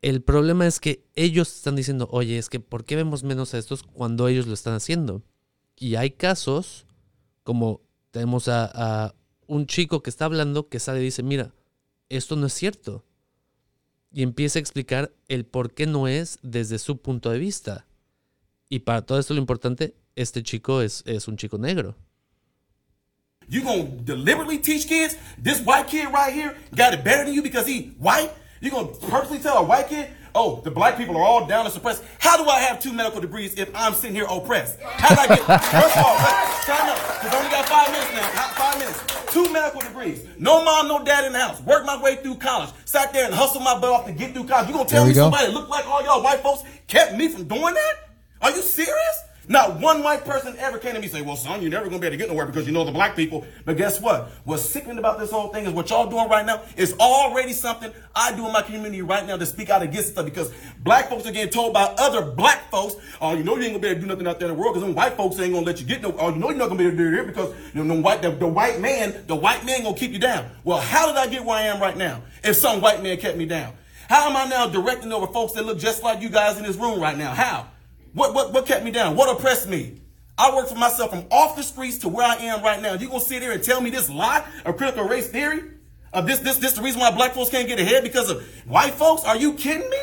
el problema es que ellos están diciendo, oye, es que ¿por qué vemos menos a estos cuando ellos lo están haciendo? Y hay casos, como tenemos a, a un chico que está hablando que sale y dice, mira, esto no es cierto. Y empieza a explicar el por qué no es desde su punto de vista. Y para todo esto lo importante, este chico es, es un chico negro. You gonna deliberately teach kids this white kid right here got it better than you because he white? You gonna purposely tell a white kid, oh, the black people are all down and suppressed? How do I have two medical degrees if I'm sitting here oppressed? How did I get? First of all, time because I only got five minutes now. Five minutes. Two medical degrees. No mom, no dad in the house. Worked my way through college. Sat there and hustled my butt off to get through college. You gonna tell me go. somebody that look like all y'all white folks kept me from doing that? Are you serious? Not one white person ever came to me and say, well, son, you're never going to be able to get nowhere because you know the black people. But guess what? What's sickening about this whole thing is what y'all doing right now is already something I do in my community right now to speak out against stuff because black folks are getting told by other black folks, oh, you know you ain't going to be able to do nothing out there in the world because them white folks ain't going to let you get no, oh, you know you're not going to be able to do it here because you know, the, white, the, the white man, the white man going to keep you down. Well, how did I get where I am right now if some white man kept me down? How am I now directing over folks that look just like you guys in this room right now? How? What what what kept me down? What oppressed me? I worked for myself from off the streets to where I am right now. You gonna sit here and tell me this lie of critical race theory? Of this this this the reason why black folks can't get ahead because of white folks? Are you kidding me?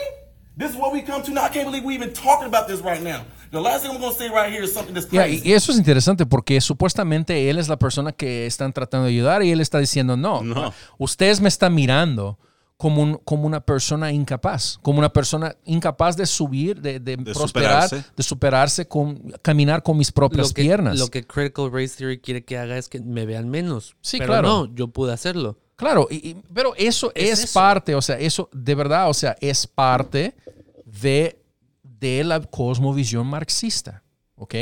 This is what we come to now. I can't believe we even talking about this right now. The last thing I'm gonna say right here is something that's Ya, crazy. y eso es interesante porque supuestamente él es la persona que están tratando de ayudar y él está diciendo, no, No. ustedes me están mirando como, un- como una persona incapaz, como una persona incapaz de subir, de, de prosperar, superarse. de superarse, con, caminar con mis propias Lo que, piernas. lo que Critical Race Theory quiere que haga es que me vean menos. Sí, pero claro. no, yo pude hacerlo. Claro, y- y- pero eso es, Es eso. parte, o sea, eso de verdad, o sea, es parte de, de la cosmovisión marxista, ¿ok?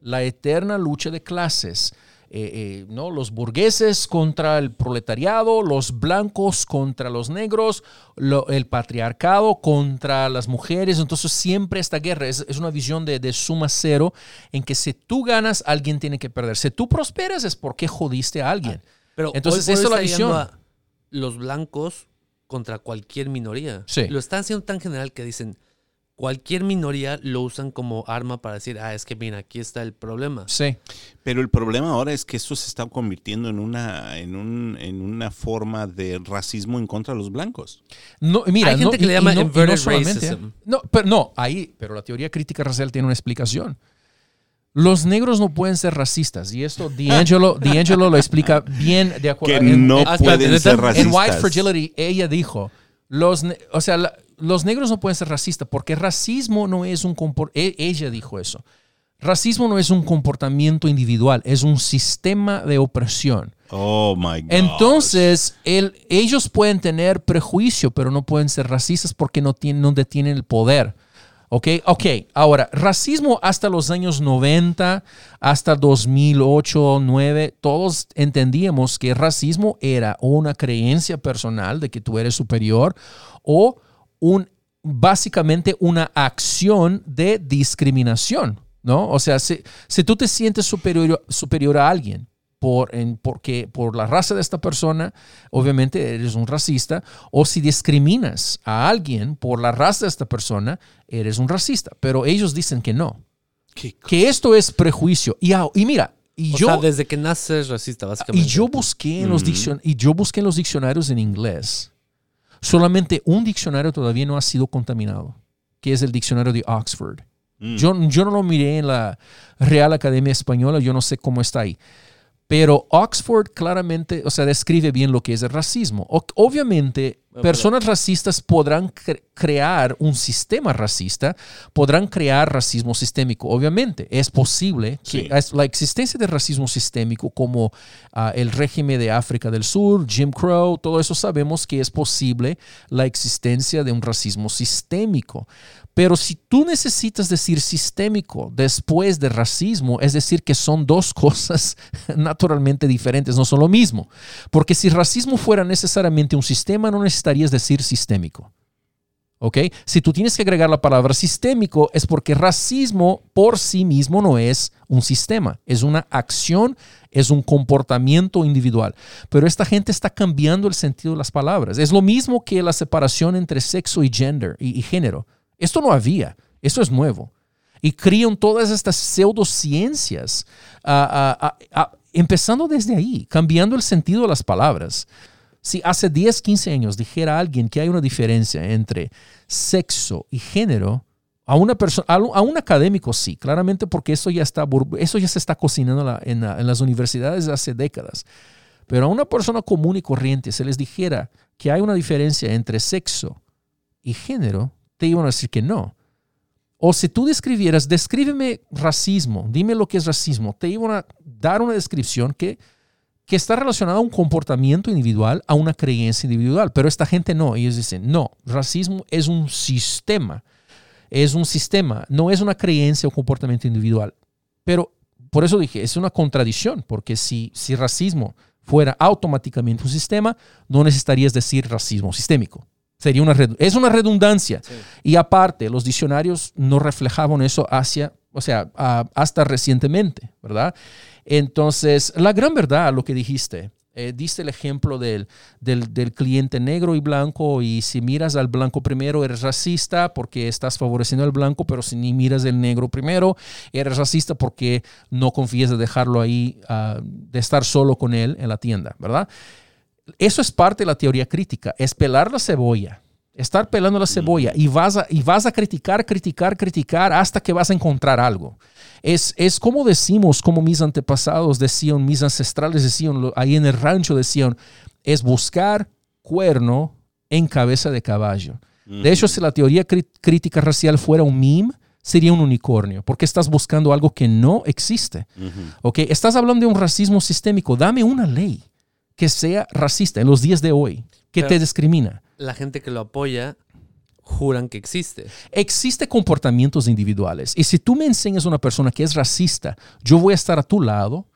La eterna lucha de clases, eh, eh, ¿no? Los burgueses contra el proletariado, los blancos contra los negros, lo- el patriarcado contra las mujeres, entonces siempre esta guerra es, es una visión de, de suma cero en que si tú ganas, alguien tiene que perder. Si tú prosperas es porque jodiste a alguien. Pero Entonces, esa es la visión. los blancos contra cualquier minoría. Sí. Lo están haciendo tan general que dicen cualquier minoría lo usan como arma para decir, ah, es que mira, aquí está el problema. Sí. Pero el problema ahora es que esto se está convirtiendo en una, en un, en una forma de racismo en contra de los blancos. No, mira, Hay gente no- que le y- llama no- inverted no solamente, racism. ¿eh? No, pero no, ahí, pero la teoría crítica racial tiene una explicación. Los negros no pueden ser racistas y esto D'Angelo, D'Angelo lo explica bien de acuerdo. Que en- no en- pueden ser en racistas. en White Fragility ella dijo, los, o sea, la- los negros no pueden ser racistas porque racismo no es un compor- e- ella dijo eso. Racismo no es un comportamiento individual, es un sistema de opresión. Oh my God. Entonces, el- ellos pueden tener prejuicio, pero no pueden ser racistas porque no, tienen, no detienen el poder. ¿Ok? Ok, ahora, racismo hasta los años 90, hasta 2008, 2009, todos entendíamos que racismo era una creencia personal de que tú eres superior o un, básicamente una acción de discriminación, ¿no? O sea, si, si tú te sientes superior, superior a alguien, por, en, porque, por la raza de esta persona, obviamente eres un racista, o si discriminas a alguien por la raza de esta persona, eres un racista. Pero ellos dicen que no, ¿Qué que esto es prejuicio. Y, a- y mira, y O yo... sea, desde que naces racista, básicamente. Y yo busqué en los diccion- y yo busqué en los diccionarios en inglés. Solamente un diccionario todavía no ha sido contaminado, que es el diccionario de Oxford. Yo, yo no lo miré en la Real Academia Española, yo no sé cómo está ahí. Pero Oxford claramente, o sea, describe bien lo que es el racismo. O- obviamente, personas racistas podrán cre- crear un sistema racista, podrán crear racismo sistémico. Obviamente, es posible que Sí. es- la existencia de racismo sistémico como ah, el régimen de África del Sur, Jim Crow, todo eso sabemos que es posible la existencia de un racismo sistémico. Pero si tú necesitas decir sistémico después de racismo, es decir, que son dos cosas naturalmente diferentes, no son lo mismo. Porque si racismo fuera necesariamente un sistema, no necesitarías decir sistémico. ¿Ok? Si tú tienes que agregar la palabra sistémico, es porque racismo por sí mismo no es un sistema, es una acción, es un comportamiento individual. Pero esta gente está cambiando el sentido de las palabras. Es lo mismo que la separación entre sexo y gender y, y género. Esto no había, esto es nuevo. Y crían todas estas pseudociencias, ah, ah, ah, empezando desde ahí, cambiando el sentido de las palabras. Si hace 10, 15 años dijera alguien que hay una diferencia entre sexo y género, a una persona, a un- a académico sí, claramente porque eso ya está, eso ya se está cocinando en las universidades hace décadas. Pero a una persona común y corriente se les dijera que hay una diferencia entre sexo y género, te iban a decir que no. O si tú describieras, descríbeme racismo, dime lo que es racismo, te iban a dar una descripción que que está relacionada a un comportamiento individual, a una creencia individual. Pero esta gente no. Ellos dicen, no, racismo es un sistema. Es un sistema, no es una creencia o comportamiento individual. Pero por eso dije, es una contradicción, porque si, si racismo fuera automáticamente un sistema, no necesitarías decir racismo sistémico. Sería una, es una redundancia. Y aparte, los diccionarios no reflejaban eso hacia, o sea, a- hasta recientemente, ¿verdad? Entonces, la gran verdad, lo que dijiste, eh, diste el ejemplo del, del, del cliente negro y blanco y si miras al blanco primero eres racista porque estás favoreciendo al blanco, pero si ni miras el negro primero eres racista porque no confías de dejarlo ahí, ah, de estar solo con él en la tienda, ¿verdad? Eso es parte de la teoría crítica, es pelar la cebolla, estar pelando la cebolla y vas a, y vas a criticar, criticar, criticar hasta que vas a encontrar algo. Es, es como decimos, como mis antepasados decían, mis ancestrales decían, ahí en el rancho decían, es buscar cuerno en cabeza de caballo. De hecho, si la teoría crítica racial fuera un meme, sería un unicornio, porque estás buscando algo que no existe. ¿Ok? Estás hablando de un racismo sistémico. Dame una ley que sea racista en los días de hoy, que Pero- te discrimina. La gente que lo apoya juran que existe. Existe comportamientos individuales. Y si tú me enseñas a una persona que es racista, yo voy a estar a tu lado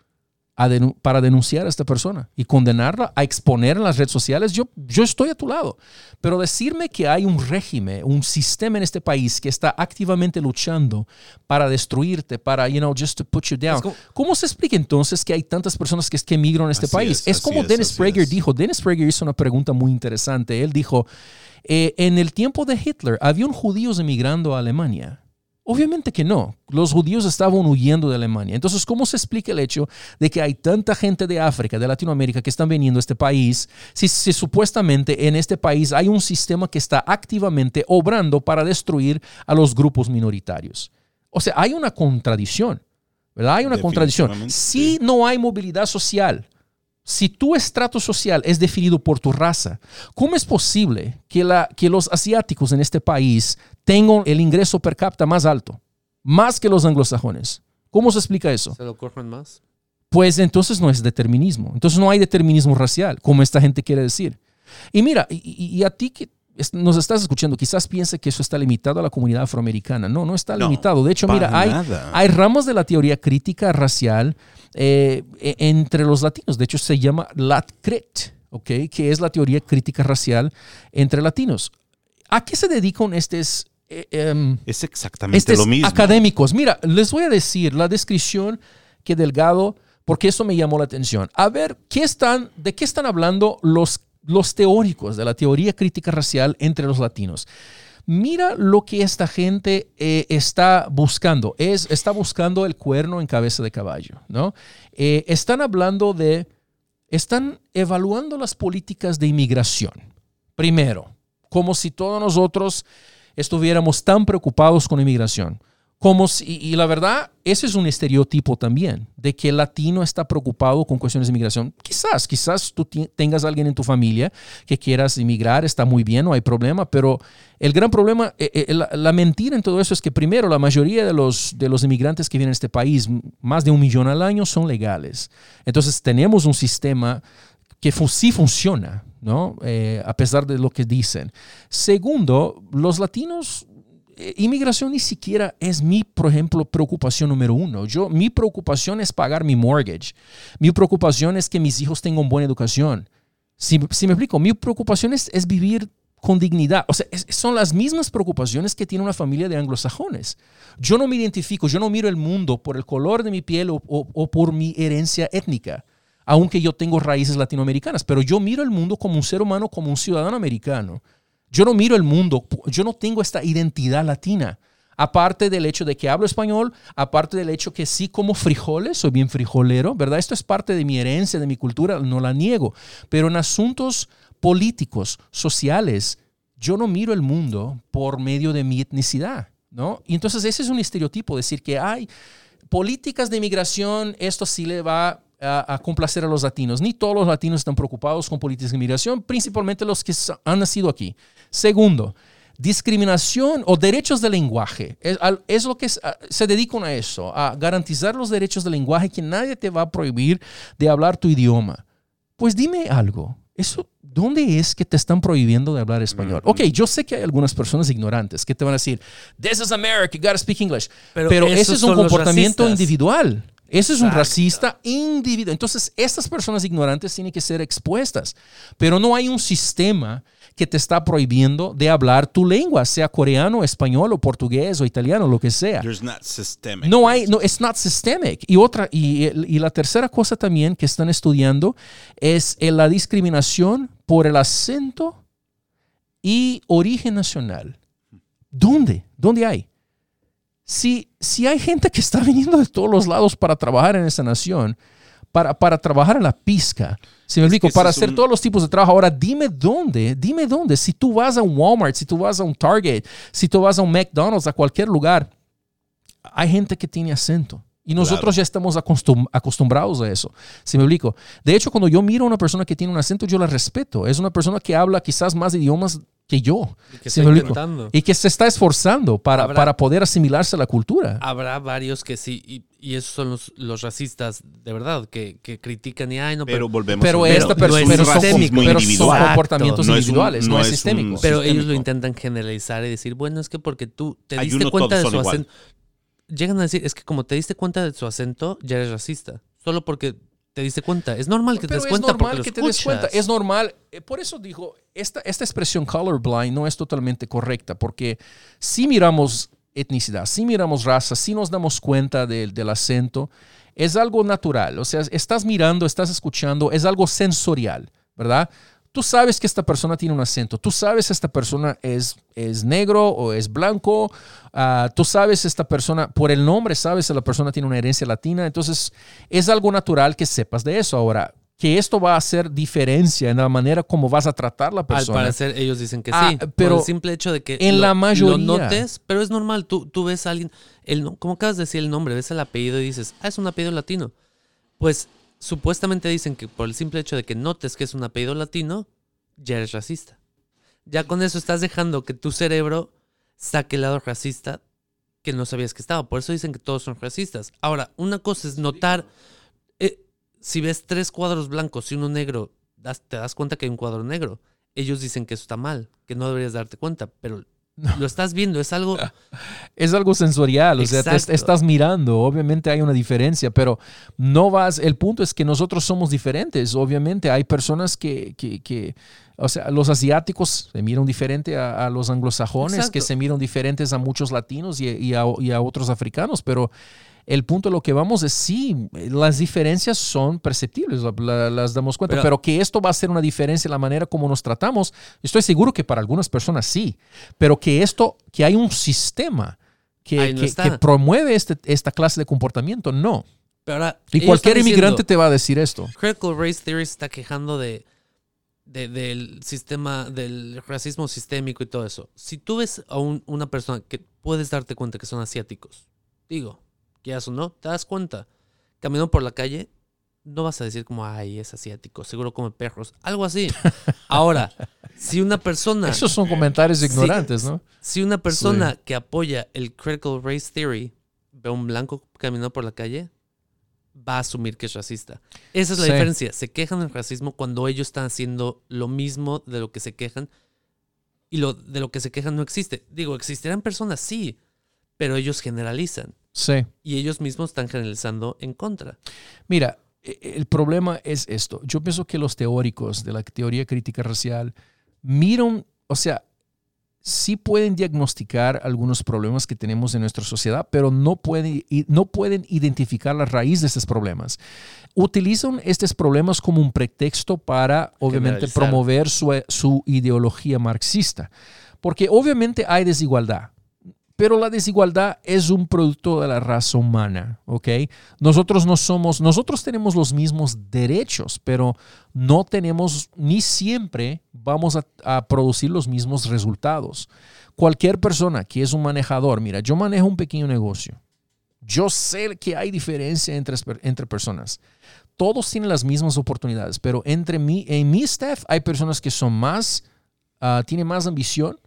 a para denunciar a esta persona y condenarla, a exponer en las redes sociales. Yo, yo estoy a tu lado. Pero decirme que hay un régimen, un sistema en este país que está activamente luchando para destruirte, para, you know, just to put you down. Como- ¿Cómo se explica entonces que hay tantas personas que, que emigran a este país? es, como es, Dennis Prager dijo. Dennis Prager hizo una pregunta muy interesante. Él dijo, eh, en el tiempo de Hitler, ¿habían judíos emigrando a Alemania? Obviamente que no. Los judíos estaban huyendo de Alemania. Entonces, ¿cómo se explica el hecho de que hay tanta gente de África, de Latinoamérica, que están viniendo a este país, si, si supuestamente en este país hay un sistema que está activamente obrando para destruir a los grupos minoritarios? O sea, hay una contradicción, ¿verdad? Hay una contradicción. Si no hay movilidad social, si tu estrato social es definido por tu raza, ¿cómo es posible que, la, que los asiáticos en este país tengan el ingreso per cápita más alto, más que los anglosajones? ¿Cómo se explica eso? ¿Se lo corren más? Pues entonces no es determinismo. Entonces no hay determinismo racial, como esta gente quiere decir. Y mira, y, y- a ti que nos estás escuchando, quizás piense que eso está limitado a la comunidad afroamericana. No, no está No, limitado. De hecho, mira, hay, ramas de la teoría crítica racial eh, e- entre los latinos. De hecho, se llama LatCrit, ¿ok? Que es la teoría crítica racial entre latinos. ¿A qué se dedican estos... eh, em, Es exactamente estos lo mismo. académicos. Mira, les voy a decir la descripción que Delgado porque eso me llamó la atención. A ver, ¿qué están, ¿de qué están hablando los, los teóricos de la teoría crítica racial entre los latinos? Mira lo que esta gente eh, está buscando. Es, está buscando el cuerno en cabeza de caballo, ¿no? Eh, están hablando de, están evaluando las políticas de inmigración. Primero, como si todos nosotros estuviéramos tan preocupados con inmigración. Como y la verdad, ese es un estereotipo también, de que el latino está preocupado con cuestiones de inmigración. Quizás, quizás tú tengas alguien en tu familia que quieras inmigrar, está muy bien, no hay problema, pero el gran problema, eh, eh, la, mentira en todo eso es que primero, la mayoría de los, de los inmigrantes que vienen a este país, más de un millón al año, son legales. Entonces tenemos un sistema que sí funciona, ¿no? Eh, a pesar de lo que dicen. Segundo, los latinos inmigración ni siquiera es mi, por ejemplo, preocupación número uno. Yo, mi preocupación es pagar mi mortgage. Mi preocupación es que mis hijos tengan buena educación. Si, si me explico, mi preocupación es, es vivir con dignidad. O sea, son las mismas preocupaciones que tiene una familia de anglosajones. Yo no me identifico, yo no miro el mundo por el color de mi piel o, o por mi herencia étnica, aunque yo tengo raíces latinoamericanas, pero yo miro el mundo como un ser humano, como un ciudadano americano. Yo no miro el mundo, yo no tengo esta identidad latina. Aparte del hecho de que hablo español, aparte del hecho que sí como frijoles, soy bien frijolero, ¿verdad? Esto es parte de mi herencia, de mi cultura, no la niego. Pero en asuntos políticos, sociales, yo no miro el mundo por medio de mi etnicidad, ¿no? Y entonces ese es un estereotipo, decir que hay políticas de inmigración, esto sí le va a, complacer a los latinos. Ni todos los latinos están preocupados con políticas de inmigración, principalmente los que han nacido aquí. Segundo, discriminación o derechos de lenguaje. Es, lo que se dedican a eso, a garantizar los derechos de lenguaje, que nadie te va a prohibir de hablar tu idioma. Pues dime algo. Eso, ¿Dónde es que te están prohibiendo de hablar español? Ok, yo sé que hay algunas personas ignorantes que te van a decir, This is America, you gotta speak English. Pero, ese es un comportamiento individual. Ese es un racista individual. Entonces, estas personas ignorantes tienen que ser expuestas, pero no hay un sistema que te está prohibiendo de hablar tu lengua, sea coreano, español o portugués o italiano, lo que sea. No hay, no, it's not systemic. Y otra, y, y la tercera cosa también que están estudiando es la discriminación por el acento y origen nacional. ¿Dónde? ¿Dónde hay? Si, si hay gente que está viniendo de todos los lados para trabajar en esa nación, para, para trabajar en la pizca, si me explico, para hacer todos los tipos de trabajo. Ahora, dime dónde, dime dónde. Si tú vas a un Walmart, si tú vas a un Target, si tú vas a un McDonald's, a cualquier lugar, hay gente que tiene acento. Y nosotros ya estamos acostumbrados a eso. Si me explico. De hecho, cuando yo miro a una persona que tiene un acento, yo la respeto. Es una persona que habla quizás más idiomas que yo. Y que, y que se está esforzando para, para poder asimilarse a la cultura. Habrá varios que sí, y, y esos son los, los, racistas de verdad, que, que, critican y ay, no, pero, volvemos pero, esta persona, pero, son, pero son comportamientos individuales, no, es, sistémico. Pero ellos lo intentan generalizar y decir, bueno, es que porque tú te diste cuenta de su acento. Llegan a decir, es que como te diste cuenta de su acento, ya eres racista. Solo porque te diste cuenta. Es normal que te des cuenta. Es normal que te des cuenta. Es normal. Eh, por eso digo, esta, esta expresión colorblind no es totalmente correcta, porque si miramos etnicidad, si miramos raza, si nos damos cuenta del, del acento, es algo natural. O sea, estás mirando, estás escuchando, es algo sensorial, ¿verdad? Tú sabes que esta persona tiene un acento, tú sabes esta persona es, es negro o es blanco, uh, tú sabes esta persona, por el nombre sabes que la persona tiene una herencia latina, entonces es algo natural que sepas de eso. Ahora, que esto va a hacer diferencia en la manera como vas a tratar la persona. Al parecer ellos dicen que ah, sí, pero el simple hecho de que en la mayoría lo notes, pero es normal, tú, tú ves a alguien, el, como acabas de decir el nombre, ves el apellido y dices, ah, es un apellido latino. Pues supuestamente dicen que por el simple hecho de que notes que es un apellido latino, ya eres racista. Ya con eso estás dejando que tu cerebro saque el lado racista que no sabías que estaba. Por eso dicen que todos son racistas. Ahora, una cosa es notar, eh, si ves tres cuadros blancos y uno negro, te das cuenta que hay un cuadro negro. Ellos dicen que eso está mal, que no deberías darte cuenta, pero lo estás viendo, es algo... Es algo sensorial, o sea, estás mirando, obviamente hay una diferencia, pero no vas, el punto es que nosotros somos diferentes, obviamente hay personas que, que, o sea, los asiáticos se miran diferente a, los anglosajones, que se miran diferentes a muchos latinos y, a, y a otros africanos, pero El punto de lo que vamos es sí, las diferencias son perceptibles, la- la- las damos cuenta, Pero- pero, que esto va a ser una diferencia en la manera como nos tratamos, estoy seguro que para algunas personas sí, pero que esto, que hay un sistema que, no que- que promueve este, esta clase de comportamiento, no. Pero ahora, Y cualquier inmigrante diciendo, te va a decir esto. Critical Race Theory está quejando de, de- del sistema, del racismo sistémico y todo eso. Si tú ves a un- una persona que puedes darte cuenta que son asiáticos, digo, quieras o no, te das cuenta. Caminando por la calle, no vas a decir como, ay, es asiático, seguro come perros, algo así. Ahora, si una persona... Esos son comentarios ignorantes, ¿no? Si una persona que apoya el Critical Race Theory ve a un blanco caminando por la calle, va a asumir que es racista. Esa es la Sí. diferencia. Se quejan del racismo cuando ellos están haciendo lo mismo de lo que se quejan y lo de lo que se quejan no existe. Digo, existirán personas, sí, pero ellos generalizan Sí. y ellos mismos están generalizando en contra. Mira, e- el problema es esto. Yo pienso que los teóricos de la teoría crítica racial miran, o sea, sí pueden diagnosticar algunos problemas que tenemos en nuestra sociedad, pero no pueden, no pueden identificar la raíz de estos problemas. Utilizan estos problemas como un pretexto para, obviamente, promover su, su ideología marxista. Porque obviamente hay desigualdad. Pero la desigualdad es un producto de la raza humana, ¿ok? Nosotros no somos, nosotros tenemos los mismos derechos, pero no tenemos, ni siempre vamos a, a producir los mismos resultados. Cualquier persona que es un manejador, mira, yo manejo un pequeño negocio. Yo sé que hay diferencia entre, entre personas. Todos tienen las mismas oportunidades, pero entre mí, en mi staff hay personas que son más, ah, tienen más ambición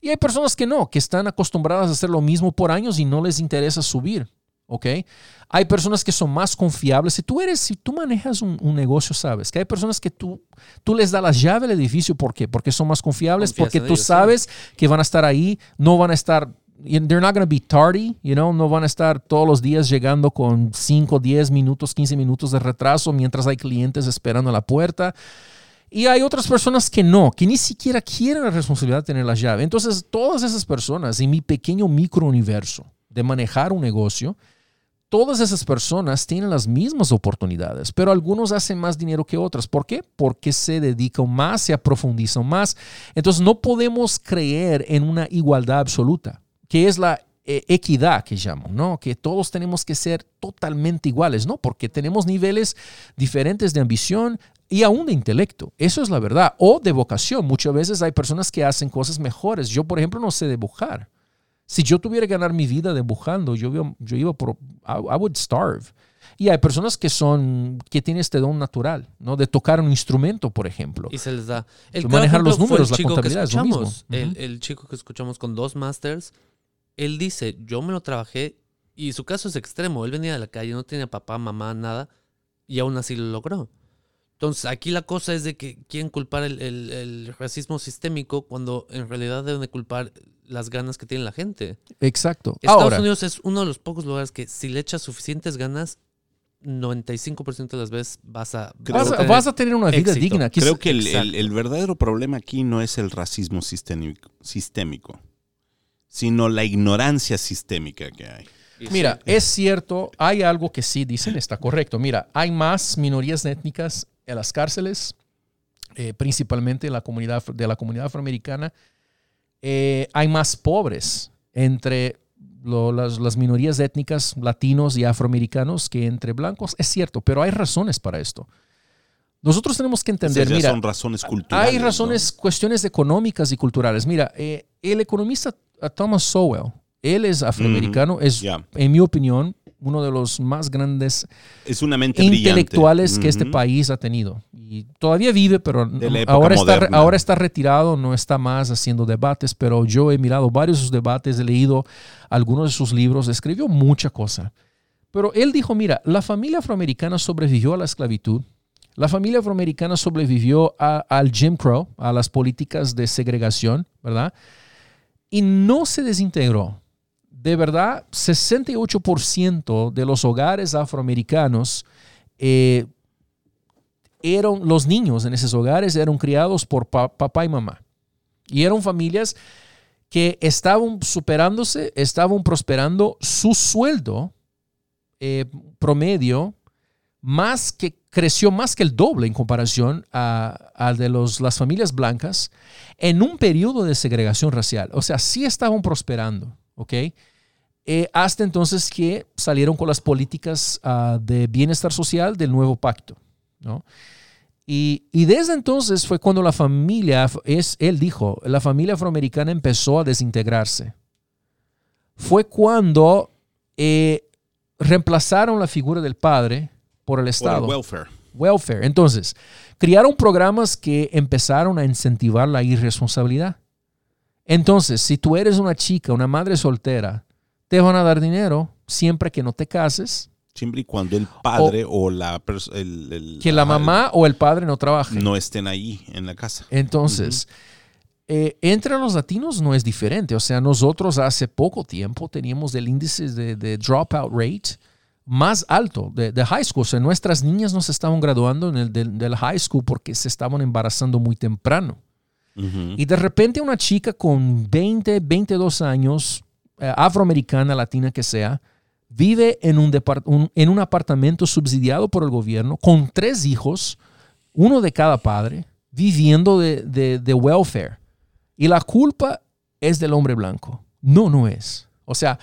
y hay personas que no, que están acostumbradas a hacer lo mismo por años y no les interesa subir. ¿Ok? Hay personas que son más confiables. Si tú eres, si tú manejas un, un negocio, sabes que hay personas que tú, tú les das la llave del edificio. ¿Por qué? Porque son más confiables, porque tú ellos, sí. sabes que van a estar ahí, no van a estar, they're not going to be tardy, you know, no van a estar todos los días llegando con 5, 10 minutos, 15 minutos de retraso mientras hay clientes esperando a la puerta. Y hay otras personas que no, que ni siquiera quieren la responsabilidad de tener la llave. Entonces, todas esas personas en mi pequeño microuniverso de manejar un negocio, todas esas personas tienen las mismas oportunidades, pero algunos hacen más dinero que otras. ¿Por qué? Porque se dedican más, se aprofundizan más. Entonces, no podemos creer en una igualdad absoluta, que es la eh, equidad que llamo, ¿no? Que todos tenemos que ser totalmente iguales, ¿no? Porque tenemos niveles diferentes de ambición y aún de intelecto. Eso es la verdad. O de vocación. Muchas veces hay personas que hacen cosas mejores. Yo, por ejemplo, no sé dibujar. Si yo tuviera que ganar mi vida dibujando, yo, iba- yo iba por, I, would starve. Y hay personas que son, que tienen este don natural, ¿no? De tocar un instrumento, por ejemplo. Y se les da. El manejar los números, el la contabilidad es lo mismo. el chico que escuchamos con dos masters, él dice, yo me lo trabajé y su caso es extremo. Él venía de la calle, no tenía papá, mamá, nada, y aún así lo logró. Entonces, aquí la cosa es de que quieren culpar el, el- el racismo sistémico cuando en realidad deben de culpar las ganas que tiene la gente. Exacto. Estados Ahora, Unidos es uno de los pocos lugares que si le echas suficientes ganas, 95% de las veces vas a... vas, a, tener vas a tener una vida éxito. digna. Creo que el, el- Exacto. el verdadero problema aquí no es el racismo sistémico, sistémico, sino la ignorancia sistémica que hay. Mira, es cierto, hay algo que sí dicen, está correcto. Mira, hay más minorías étnicas en las cárceles, eh, principalmente en la comunidad, de la comunidad afroamericana. Eh, hay más pobres entre lo- las, las minorías étnicas latinos y afroamericanos que entre blancos. Es cierto, pero hay razones para esto. Nosotros tenemos que entender, Esas mira, son razones culturales. hay razones, cuestiones económicas y culturales. Mira, eh, el economista uh, Thomas Sowell, él es afroamericano, es, ya. en mi opinión, uno de los más grandes. Es una mente brillante. intelectuales que este Ujú. país ha tenido. Y todavía vive, pero ahora está, ahora está retirado, no está más haciendo debates, pero yo he mirado varios de sus debates, he leído algunos de sus libros, escribió mucha cosa. Pero él dijo, mira, la familia afroamericana sobrevivió a la esclavitud, la familia afroamericana sobrevivió a- al Jim Crow, a las políticas de segregación, ¿verdad? Y no se desintegró. De verdad, 68% de los hogares afroamericanos eh, eran los niños en esos hogares eran criados por pa- papá y mamá. Y eran familias que estaban superándose, estaban prosperando. Su sueldo eh, promedio más que creció más que el doble en comparación a, a de los, las familias blancas en un periodo de segregación racial. O sea, sí estaban prosperando, ¿ok? Eh, hasta entonces que salieron con las políticas ah, de bienestar social del nuevo pacto, ¿no? Y, y, desde entonces fue cuando la familia, es, él dijo, la familia afroamericana empezó a desintegrarse. Fue cuando eh, reemplazaron la figura del padre por el Estado. Por el welfare. Welfare. Entonces, crearon programas que empezaron a incentivar la irresponsabilidad. Entonces, si tú eres una chica, una madre soltera, te van a dar dinero siempre que no te cases. Siempre y cuando el padre o, o la el, el, que la mamá o el padre no trabajen. No estén ahí en la casa. Entonces, uh -huh. eh, entre los latinos no es diferente. O sea, nosotros hace poco tiempo teníamos el índice de, de dropout rate más alto de, de, high school. O sea, nuestras niñas no se estaban graduando en el del, del high school porque se estaban embarazando muy temprano. Uh -huh. Y de repente una chica con 20, 22 años, afroamericana, latina que sea, vive en un, un, en un apartamento subsidiado por el gobierno con tres hijos, uno de cada padre, viviendo de, de, de welfare. Y la culpa es del hombre blanco. No, no es. O sea,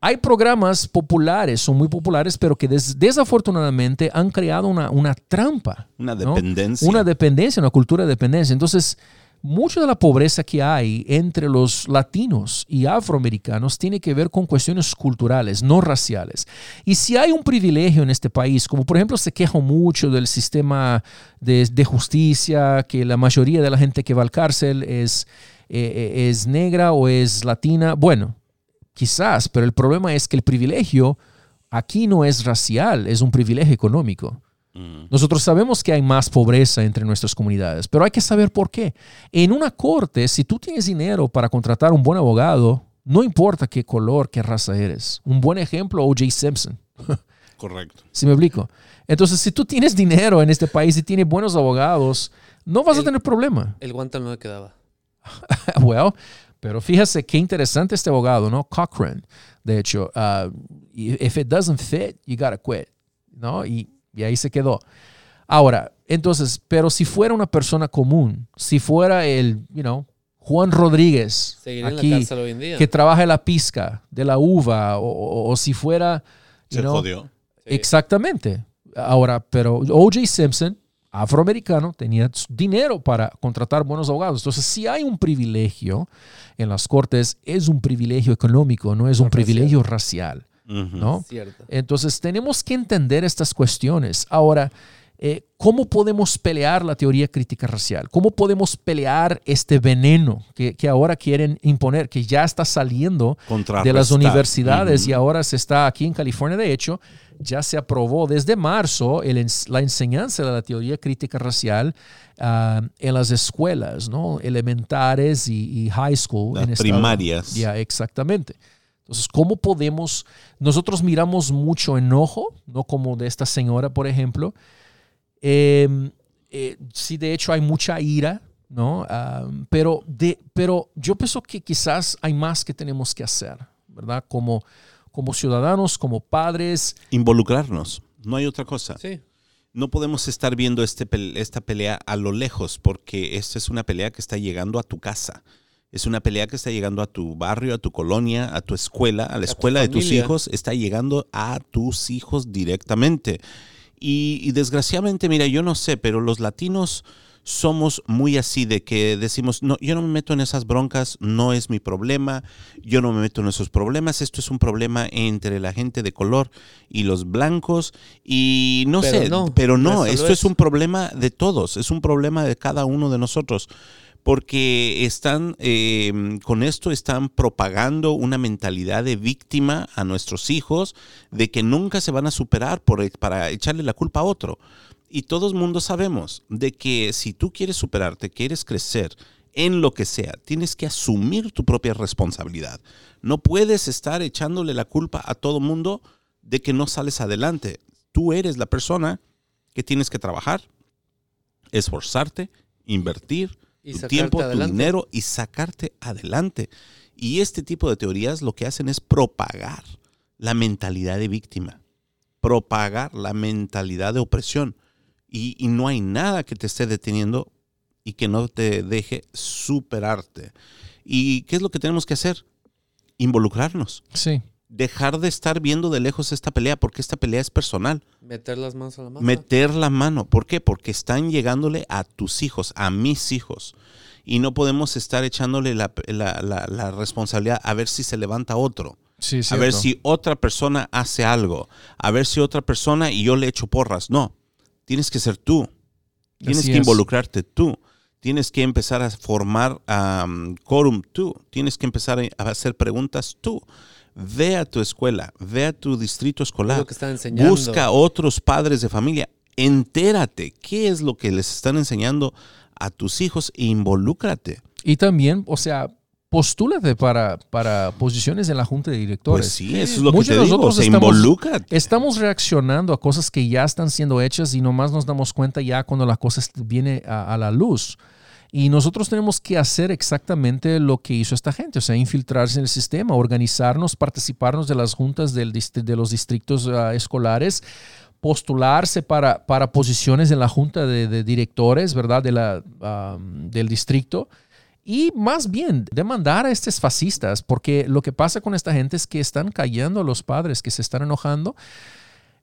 hay programas populares, son muy populares, pero que des, desafortunadamente han creado una, una trampa. Una dependencia. ¿no? Una dependencia, una cultura de dependencia. Entonces, mucha de la pobreza que hay entre los latinos y afroamericanos tiene que ver con cuestiones culturales, no raciales. Y si hay un privilegio en este país, como por ejemplo se queja mucho del sistema de, justicia, que la mayoría de la gente que va al cárcel es, eh, es negra o es latina, bueno, quizás, pero el problema es que el privilegio aquí no es racial, es un privilegio económico. Nosotros sabemos que hay más pobreza entre nuestras comunidades, pero hay que saber por qué. En una corte, si tú tienes dinero para contratar un buen abogado, no importa qué color, qué raza eres. Un buen ejemplo, O.J. Simpson. Correcto. ¿Sí me explico? Entonces, si tú tienes dinero en este país y tienes buenos abogados, no vas el, a tener problema. El guante no me quedaba. well, pero fíjese qué interesante este abogado, ¿no? Cochran. De hecho, uh, if it doesn't fit, you gotta quit. ¿No? Y y ahí se quedó. Ahora, entonces, pero si fuera una persona común, si fuera el, you know, Juan Rodríguez, aquí, que trabaja en la pizca de la uva, o, o, o si fuera... Se know, jodió. Exactamente. Ahora, pero O.J. Simpson, afroamericano, tenía dinero para contratar buenos abogados. Entonces, si hay un privilegio en las cortes, es un privilegio económico, no es un privilegio racial. Uh -huh. ¿no? Cierto. Entonces tenemos que entender estas cuestiones. Ahora, eh, ¿cómo podemos pelear la teoría crítica racial? ¿Cómo podemos pelear este veneno que, que ahora quieren imponer, que ya está saliendo de las universidades uh -huh. y ahora se está aquí en California? De hecho, ya se aprobó desde marzo el, la enseñanza de la teoría crítica racial uh, en las escuelas, ¿no? Elementares y, y high school. Las en primarias. Ya, yeah, exactamente. Entonces, ¿cómo podemos? Nosotros miramos mucho enojo, no como de esta señora, por ejemplo. Eh, eh, sí, de hecho hay mucha ira, ¿no? Um, pero, de, pero yo pienso que quizás hay más que tenemos que hacer, ¿verdad? Como, como ciudadanos, como padres. Involucrarnos, no hay otra cosa. Sí. No podemos estar viendo este, esta pelea a lo lejos porque esta es una pelea que está llegando a tu casa. Es una pelea que está llegando a tu barrio, a tu colonia, a tu escuela, a la escuela de tus hijos, está llegando a tus hijos directamente. Y, y, desgraciadamente, mira, yo no sé, pero los latinos somos muy así de que decimos, no, yo no me meto en esas broncas, no es mi problema, yo no me meto en esos problemas, esto es un problema entre la gente de color y los blancos y no pero sé, no, pero no, esto es. es un problema de todos, es un problema de cada uno de nosotros porque están eh, con esto están propagando una mentalidad de víctima a nuestros hijos de que nunca se van a superar por, para echarle la culpa a otro. Y todos mundo sabemos de que si tú quieres superarte, quieres crecer en lo que sea, tienes que asumir tu propia responsabilidad. No puedes estar echándole la culpa a todo mundo de que no sales adelante. Tú eres la persona que tienes que trabajar, esforzarte, invertir, y tu tiempo, adelante. tu dinero y sacarte adelante. Y este tipo de teorías lo que hacen es propagar la mentalidad de víctima. propagar la mentalidad de opresión. Y, y no hay nada que te esté deteniendo y que no te deje superarte. ¿Y qué es lo que tenemos que hacer? Involucrarnos. Sí. Dejar de estar viendo de lejos esta pelea, porque esta pelea es personal. Meter las manos a la masa. Meter la mano. ¿Por qué? Porque están llegándole a tus hijos, a mis hijos. Y no podemos estar echándole la, la- la- la responsabilidad a ver si se levanta otro. Sí, a ver si otra persona hace algo. A ver si otra persona y yo le echo porras. No. Tienes que ser tú. Tienes Así que es. involucrarte tú. Tienes que empezar a formar um, quórum tú. Tienes que empezar a a hacer preguntas tú. Ve a tu escuela, ve a tu distrito escolar. lo que están enseñando. Busca otros padres de familia. Entérate qué es lo que les están enseñando a tus hijos e involúcrate. Y también, o sea, postúlate para, para posiciones en la junta de directores. Pues sí, eso es lo que te de digo. Se estamos- involúcrate. Estamos reaccionando a cosas que ya están siendo hechas y nomás nos damos cuenta ya cuando la cosa viene a, a la luz. Y nosotros tenemos que hacer exactamente lo que hizo esta gente, o sea, infiltrarse en el sistema, organizarnos, participarnos de las juntas de los distritos ah, escolares, postularse para, para posiciones en la junta de, directores, ¿verdad? De la, del distrito. Y más bien, demandar a estos fascistas, porque lo que pasa con esta gente es que están callando a los padres que se están enojando.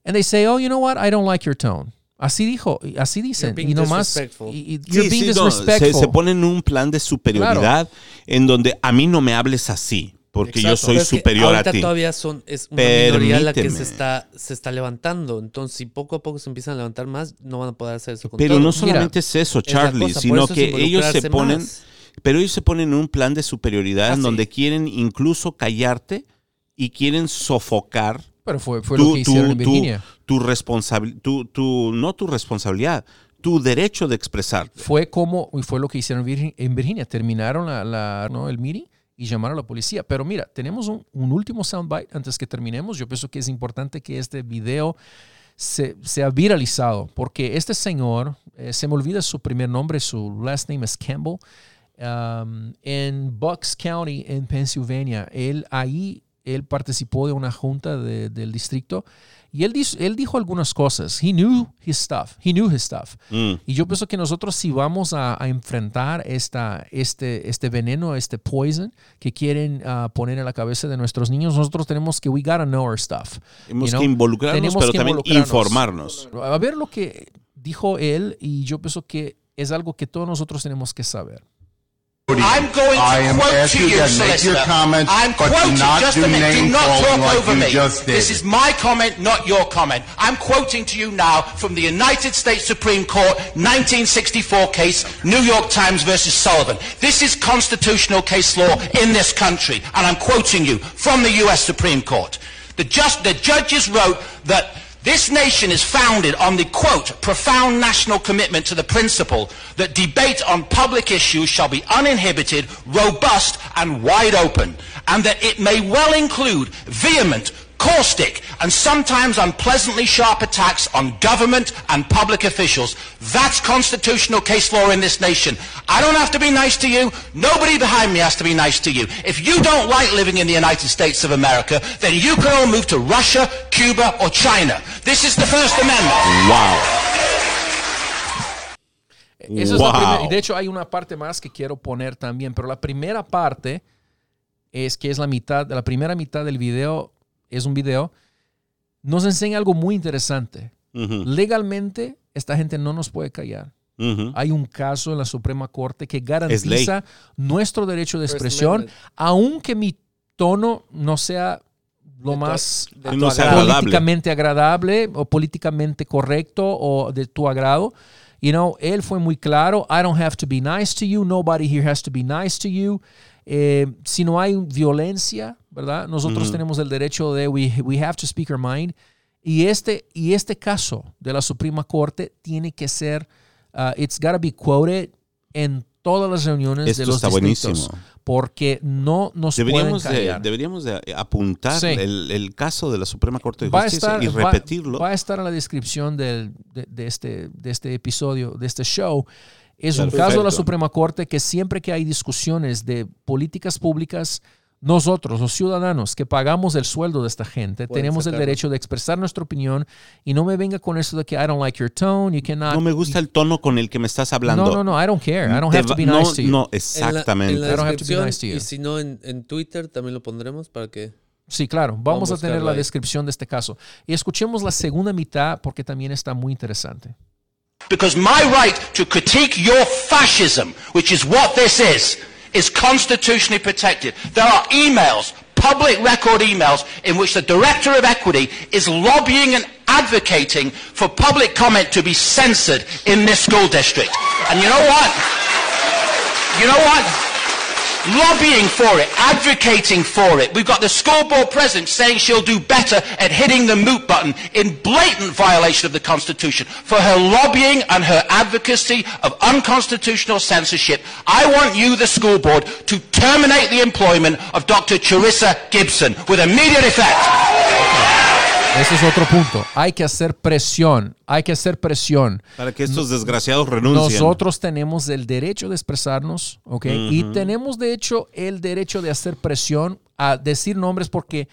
And they say, oh, you know what? I don't like your tone. Así dijo, y así dicen. Y nomás, y- y- you're Sí, being sí, no, disrespectful. se, se ponen en un plan de superioridad en donde a mí no me hables así, porque yo Exacto. soy Pero es que superior a ahorita ti. todavía son, es una minoría la que se Permíteme. está, se está levantando. Entonces, si poco a poco se empiezan a levantar más, no van a poder hacer eso con Pero todo. no solamente es eso, Es la Charlie, cosa, por sino eso es que ellos se ponen, más. pero ellos se ponen en un plan de superioridad Ah, en sí. donde quieren incluso callarte y quieren sofocar Pero fue, fue lo tu, que hicieron en tu- Virginia. tu tu- tu- no tu responsabilidad, tu derecho de expresarte. Fue como, y fue lo que hicieron en Virgin- en Virginia. Terminaron la, la- ¿no? el meeting y llamaron a la policía. Pero mira, tenemos un, un último soundbite antes que terminemos. Yo pienso que es importante que este video se, sea viralizado, porque este señor, eh, se me olvida su primer nombre, su last name es Campbell, um, en Bucks County, en Pennsylvania. Él ahí, él participó de una junta de- del distrito y él, dis- él dijo algunas cosas. He knew his stuff. He knew his stuff. Mm. Y yo pienso que nosotros si vamos a, a enfrentar esta, este, este veneno, este poison que quieren ah, poner en la cabeza de nuestros niños, nosotros tenemos que, we gotta know our stuff. Hemos you know? que involucrarnos, Tenemos pero que también involucrarnos. informarnos. A ver lo que dijo él y yo pienso que es algo que todos nosotros tenemos que saber. I'm going to I am quote to asking you, you make your comment, I'm but do quoting. not just do a minute. Do not talk like over me. This is my comment, not your comment. I'm quoting to you now from the United States Supreme Court 1964 case, New York Times versus Sullivan. This is constitutional case law in this country, and I'm quoting you from the U.S. Supreme Court. The, just, the judges wrote that this nation is founded on the quote, profound national commitment to the principle that debate on public issues shall be uninhibited, robust, and wide open, and that it may well include vehement, caustic, and sometimes unpleasantly sharp attacks on government and public officials. That's constitutional case law in this nation. I don't have to be nice to you. Nobody behind me has to be nice to you. If you don't like living in the United States of America, then you can all move to Russia, Cuba, or China. This is the First Amendment. Wow. Esa es la Wow. primera- y de hecho hay una parte más que quiero poner también, pero la primera parte es que es la mitad, la primera mitad del video es un video, nos enseña algo muy interesante. Legalmente, esta gente no nos puede callar. Hay un caso en la Suprema Corte que garantiza nuestro derecho de expresión, aunque mi tono no sea lo De tu- más de Que tu no sea agrado. agradable. políticamente agradable o políticamente correcto o de tu agrado. You know, él fue muy claro, I don't have to be nice to you, nobody here has to be nice to you. Eh, si no hay violencia, ¿verdad? Nosotros tenemos el derecho de, we, we have to speak our mind. Y este, y este caso de la Suprema Corte tiene que ser, uh, it's gotta be quoted en todas las reuniones Esto de los está distritos. buenísimo. Porque no nos Deberíamos, pueden de, callar. deberíamos de apuntar Sí. el, el caso de la Suprema Corte de va a Justicia estar, y va- repetirlo. Va, a estar en la descripción del- de, de este, de este episodio, de este show. Es un Perfecto. caso de la Suprema Corte que siempre que hay discusiones de políticas públicas nosotros, los ciudadanos que pagamos el sueldo de esta gente, Pueden tenemos el sacarlo. derecho de expresar nuestra opinión y no me venga con eso de que I don't like your tone, you cannot. No me gusta el tono con el que me estás hablando. No, no, no, I don't care. I don't have to be no, nice to you. no, En la- exactamente. En la, I don't have to be descripción, nice to you. y si no en, en Twitter también lo pondremos para que... Sí, claro. Vamos, Vamos a tener la ahí. descripción de este caso. Y escuchemos la segunda mitad porque también está muy interesante. Because my right to critique your fascism, which is what this is, is constitutionally protected. There are emails, public record emails, in which the Director of Equity is lobbying and advocating for public comment to be censored in this school district. And you know what? You know what? Lobbying for it, advocating for it. We've got the school board president saying she'll do better at hitting the mute button in blatant violation of the Constitution for her lobbying and her advocacy of unconstitutional censorship. I want you, the school board, to terminate the employment of Dr. Charissa Gibson with immediate effect. Ese es otro punto. Hay que hacer presión. Hay que hacer presión. Para que estos desgraciados renuncien. Nosotros tenemos el derecho de expresarnos, ¿ok? Y tenemos, de hecho, el derecho de hacer presión a decir nombres porque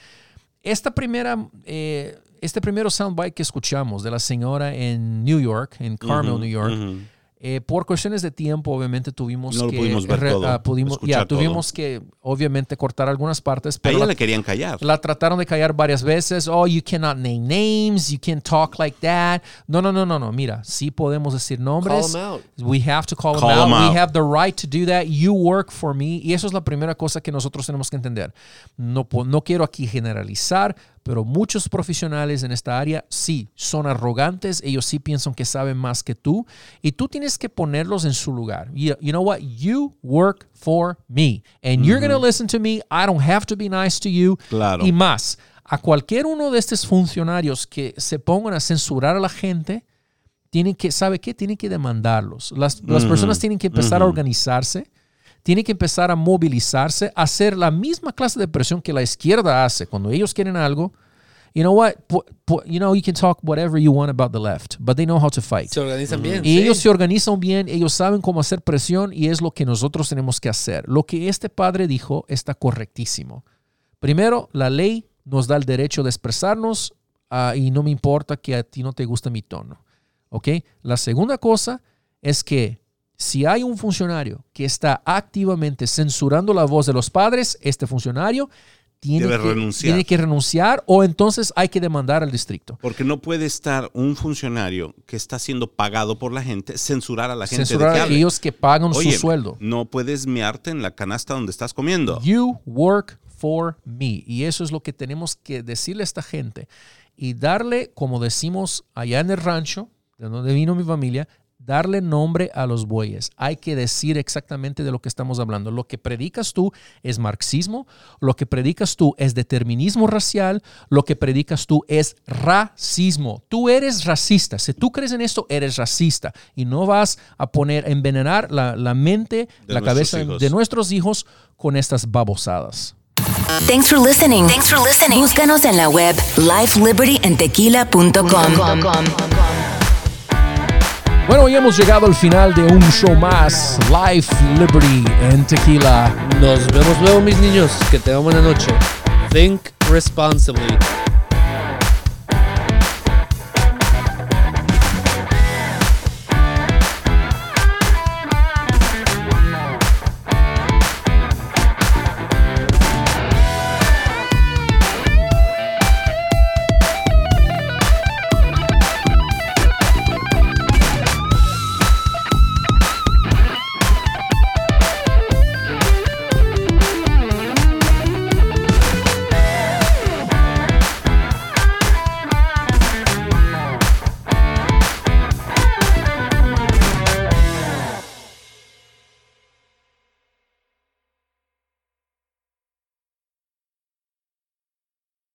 esta primera, eh, este primero soundbite que escuchamos de la señora en New York, en Carmel, New York, eh, por cuestiones de tiempo, obviamente tuvimos No lo que pudimos ver todo, ah, pudimos, ya, tuvimos que, obviamente, cortar algunas partes. A Pero ella la- le querían callar. la trataron de callar varias veces. Oh, you cannot name names. You can't talk like that. No, no, no, no, no. Mira, sí podemos decir nombres. Call 'em out. We have to call, Call them out. 'em out. We have the right to do that. You work for me. Y eso es la primera cosa que nosotros tenemos que entender. No, no quiero aquí generalizar, pero muchos profesionales en esta área sí son arrogantes. Ellos sí piensan que saben más que tú. Y tú tienes que ponerlos en su lugar. You, you know what? You work for me. And you're going to listen to me. I don't have to be nice to you. Claro. Y más, a cualquier uno de estos funcionarios que se pongan a censurar a la gente, tienen que, ¿sabe qué? Tienen que demandarlos. Las, las personas tienen que empezar a organizarse, tienen que empezar a movilizarse, a hacer la misma clase de presión que la izquierda hace cuando ellos quieren algo. You know what? You know, you can talk whatever you want about the left, but they know how to fight. Se organizan bien. Y sí. ellos se organizan bien, ellos saben cómo hacer presión y es lo que nosotros tenemos que hacer. Lo que este padre dijo está correctísimo. Primero, la ley nos da el derecho de expresarnos ah, y no me importa que a ti no te guste mi tono. ¿Ok? La segunda cosa es que si hay un funcionario que está activamente censurando la voz de los padres, este funcionario tiene, Debe que, renunciar. tiene que renunciar o entonces hay que demandar al distrito. Porque no puede estar un funcionario que está siendo pagado por la gente censurar a la gente. de Censurar que a aquellos que pagan Oye, su sueldo. No puedes mearte en la canasta donde estás comiendo. You work for me. Y eso es lo que tenemos que decirle a esta gente. Y darle, como decimos allá en el rancho, de donde vino mi familia, darle nombre a los bueyes. Hay que decir exactamente de lo que estamos hablando. Lo que predicas tú es marxismo, lo que predicas tú es determinismo racial, lo que predicas tú es racismo. Tú eres racista. Si tú crees en esto, eres racista. Y no vas a poner, envenenar la, la mente, De la cabeza hijos. de nuestros hijos con estas babosadas. Thanks for listening. Thanks for listening. Búscanos en la web lifelibertyantequila.com. Bueno, hoy hemos llegado al final de un show más, Life, Liberty and Tequila. Nos vemos luego, mis niños. Que tengan buena noche. Think responsibly.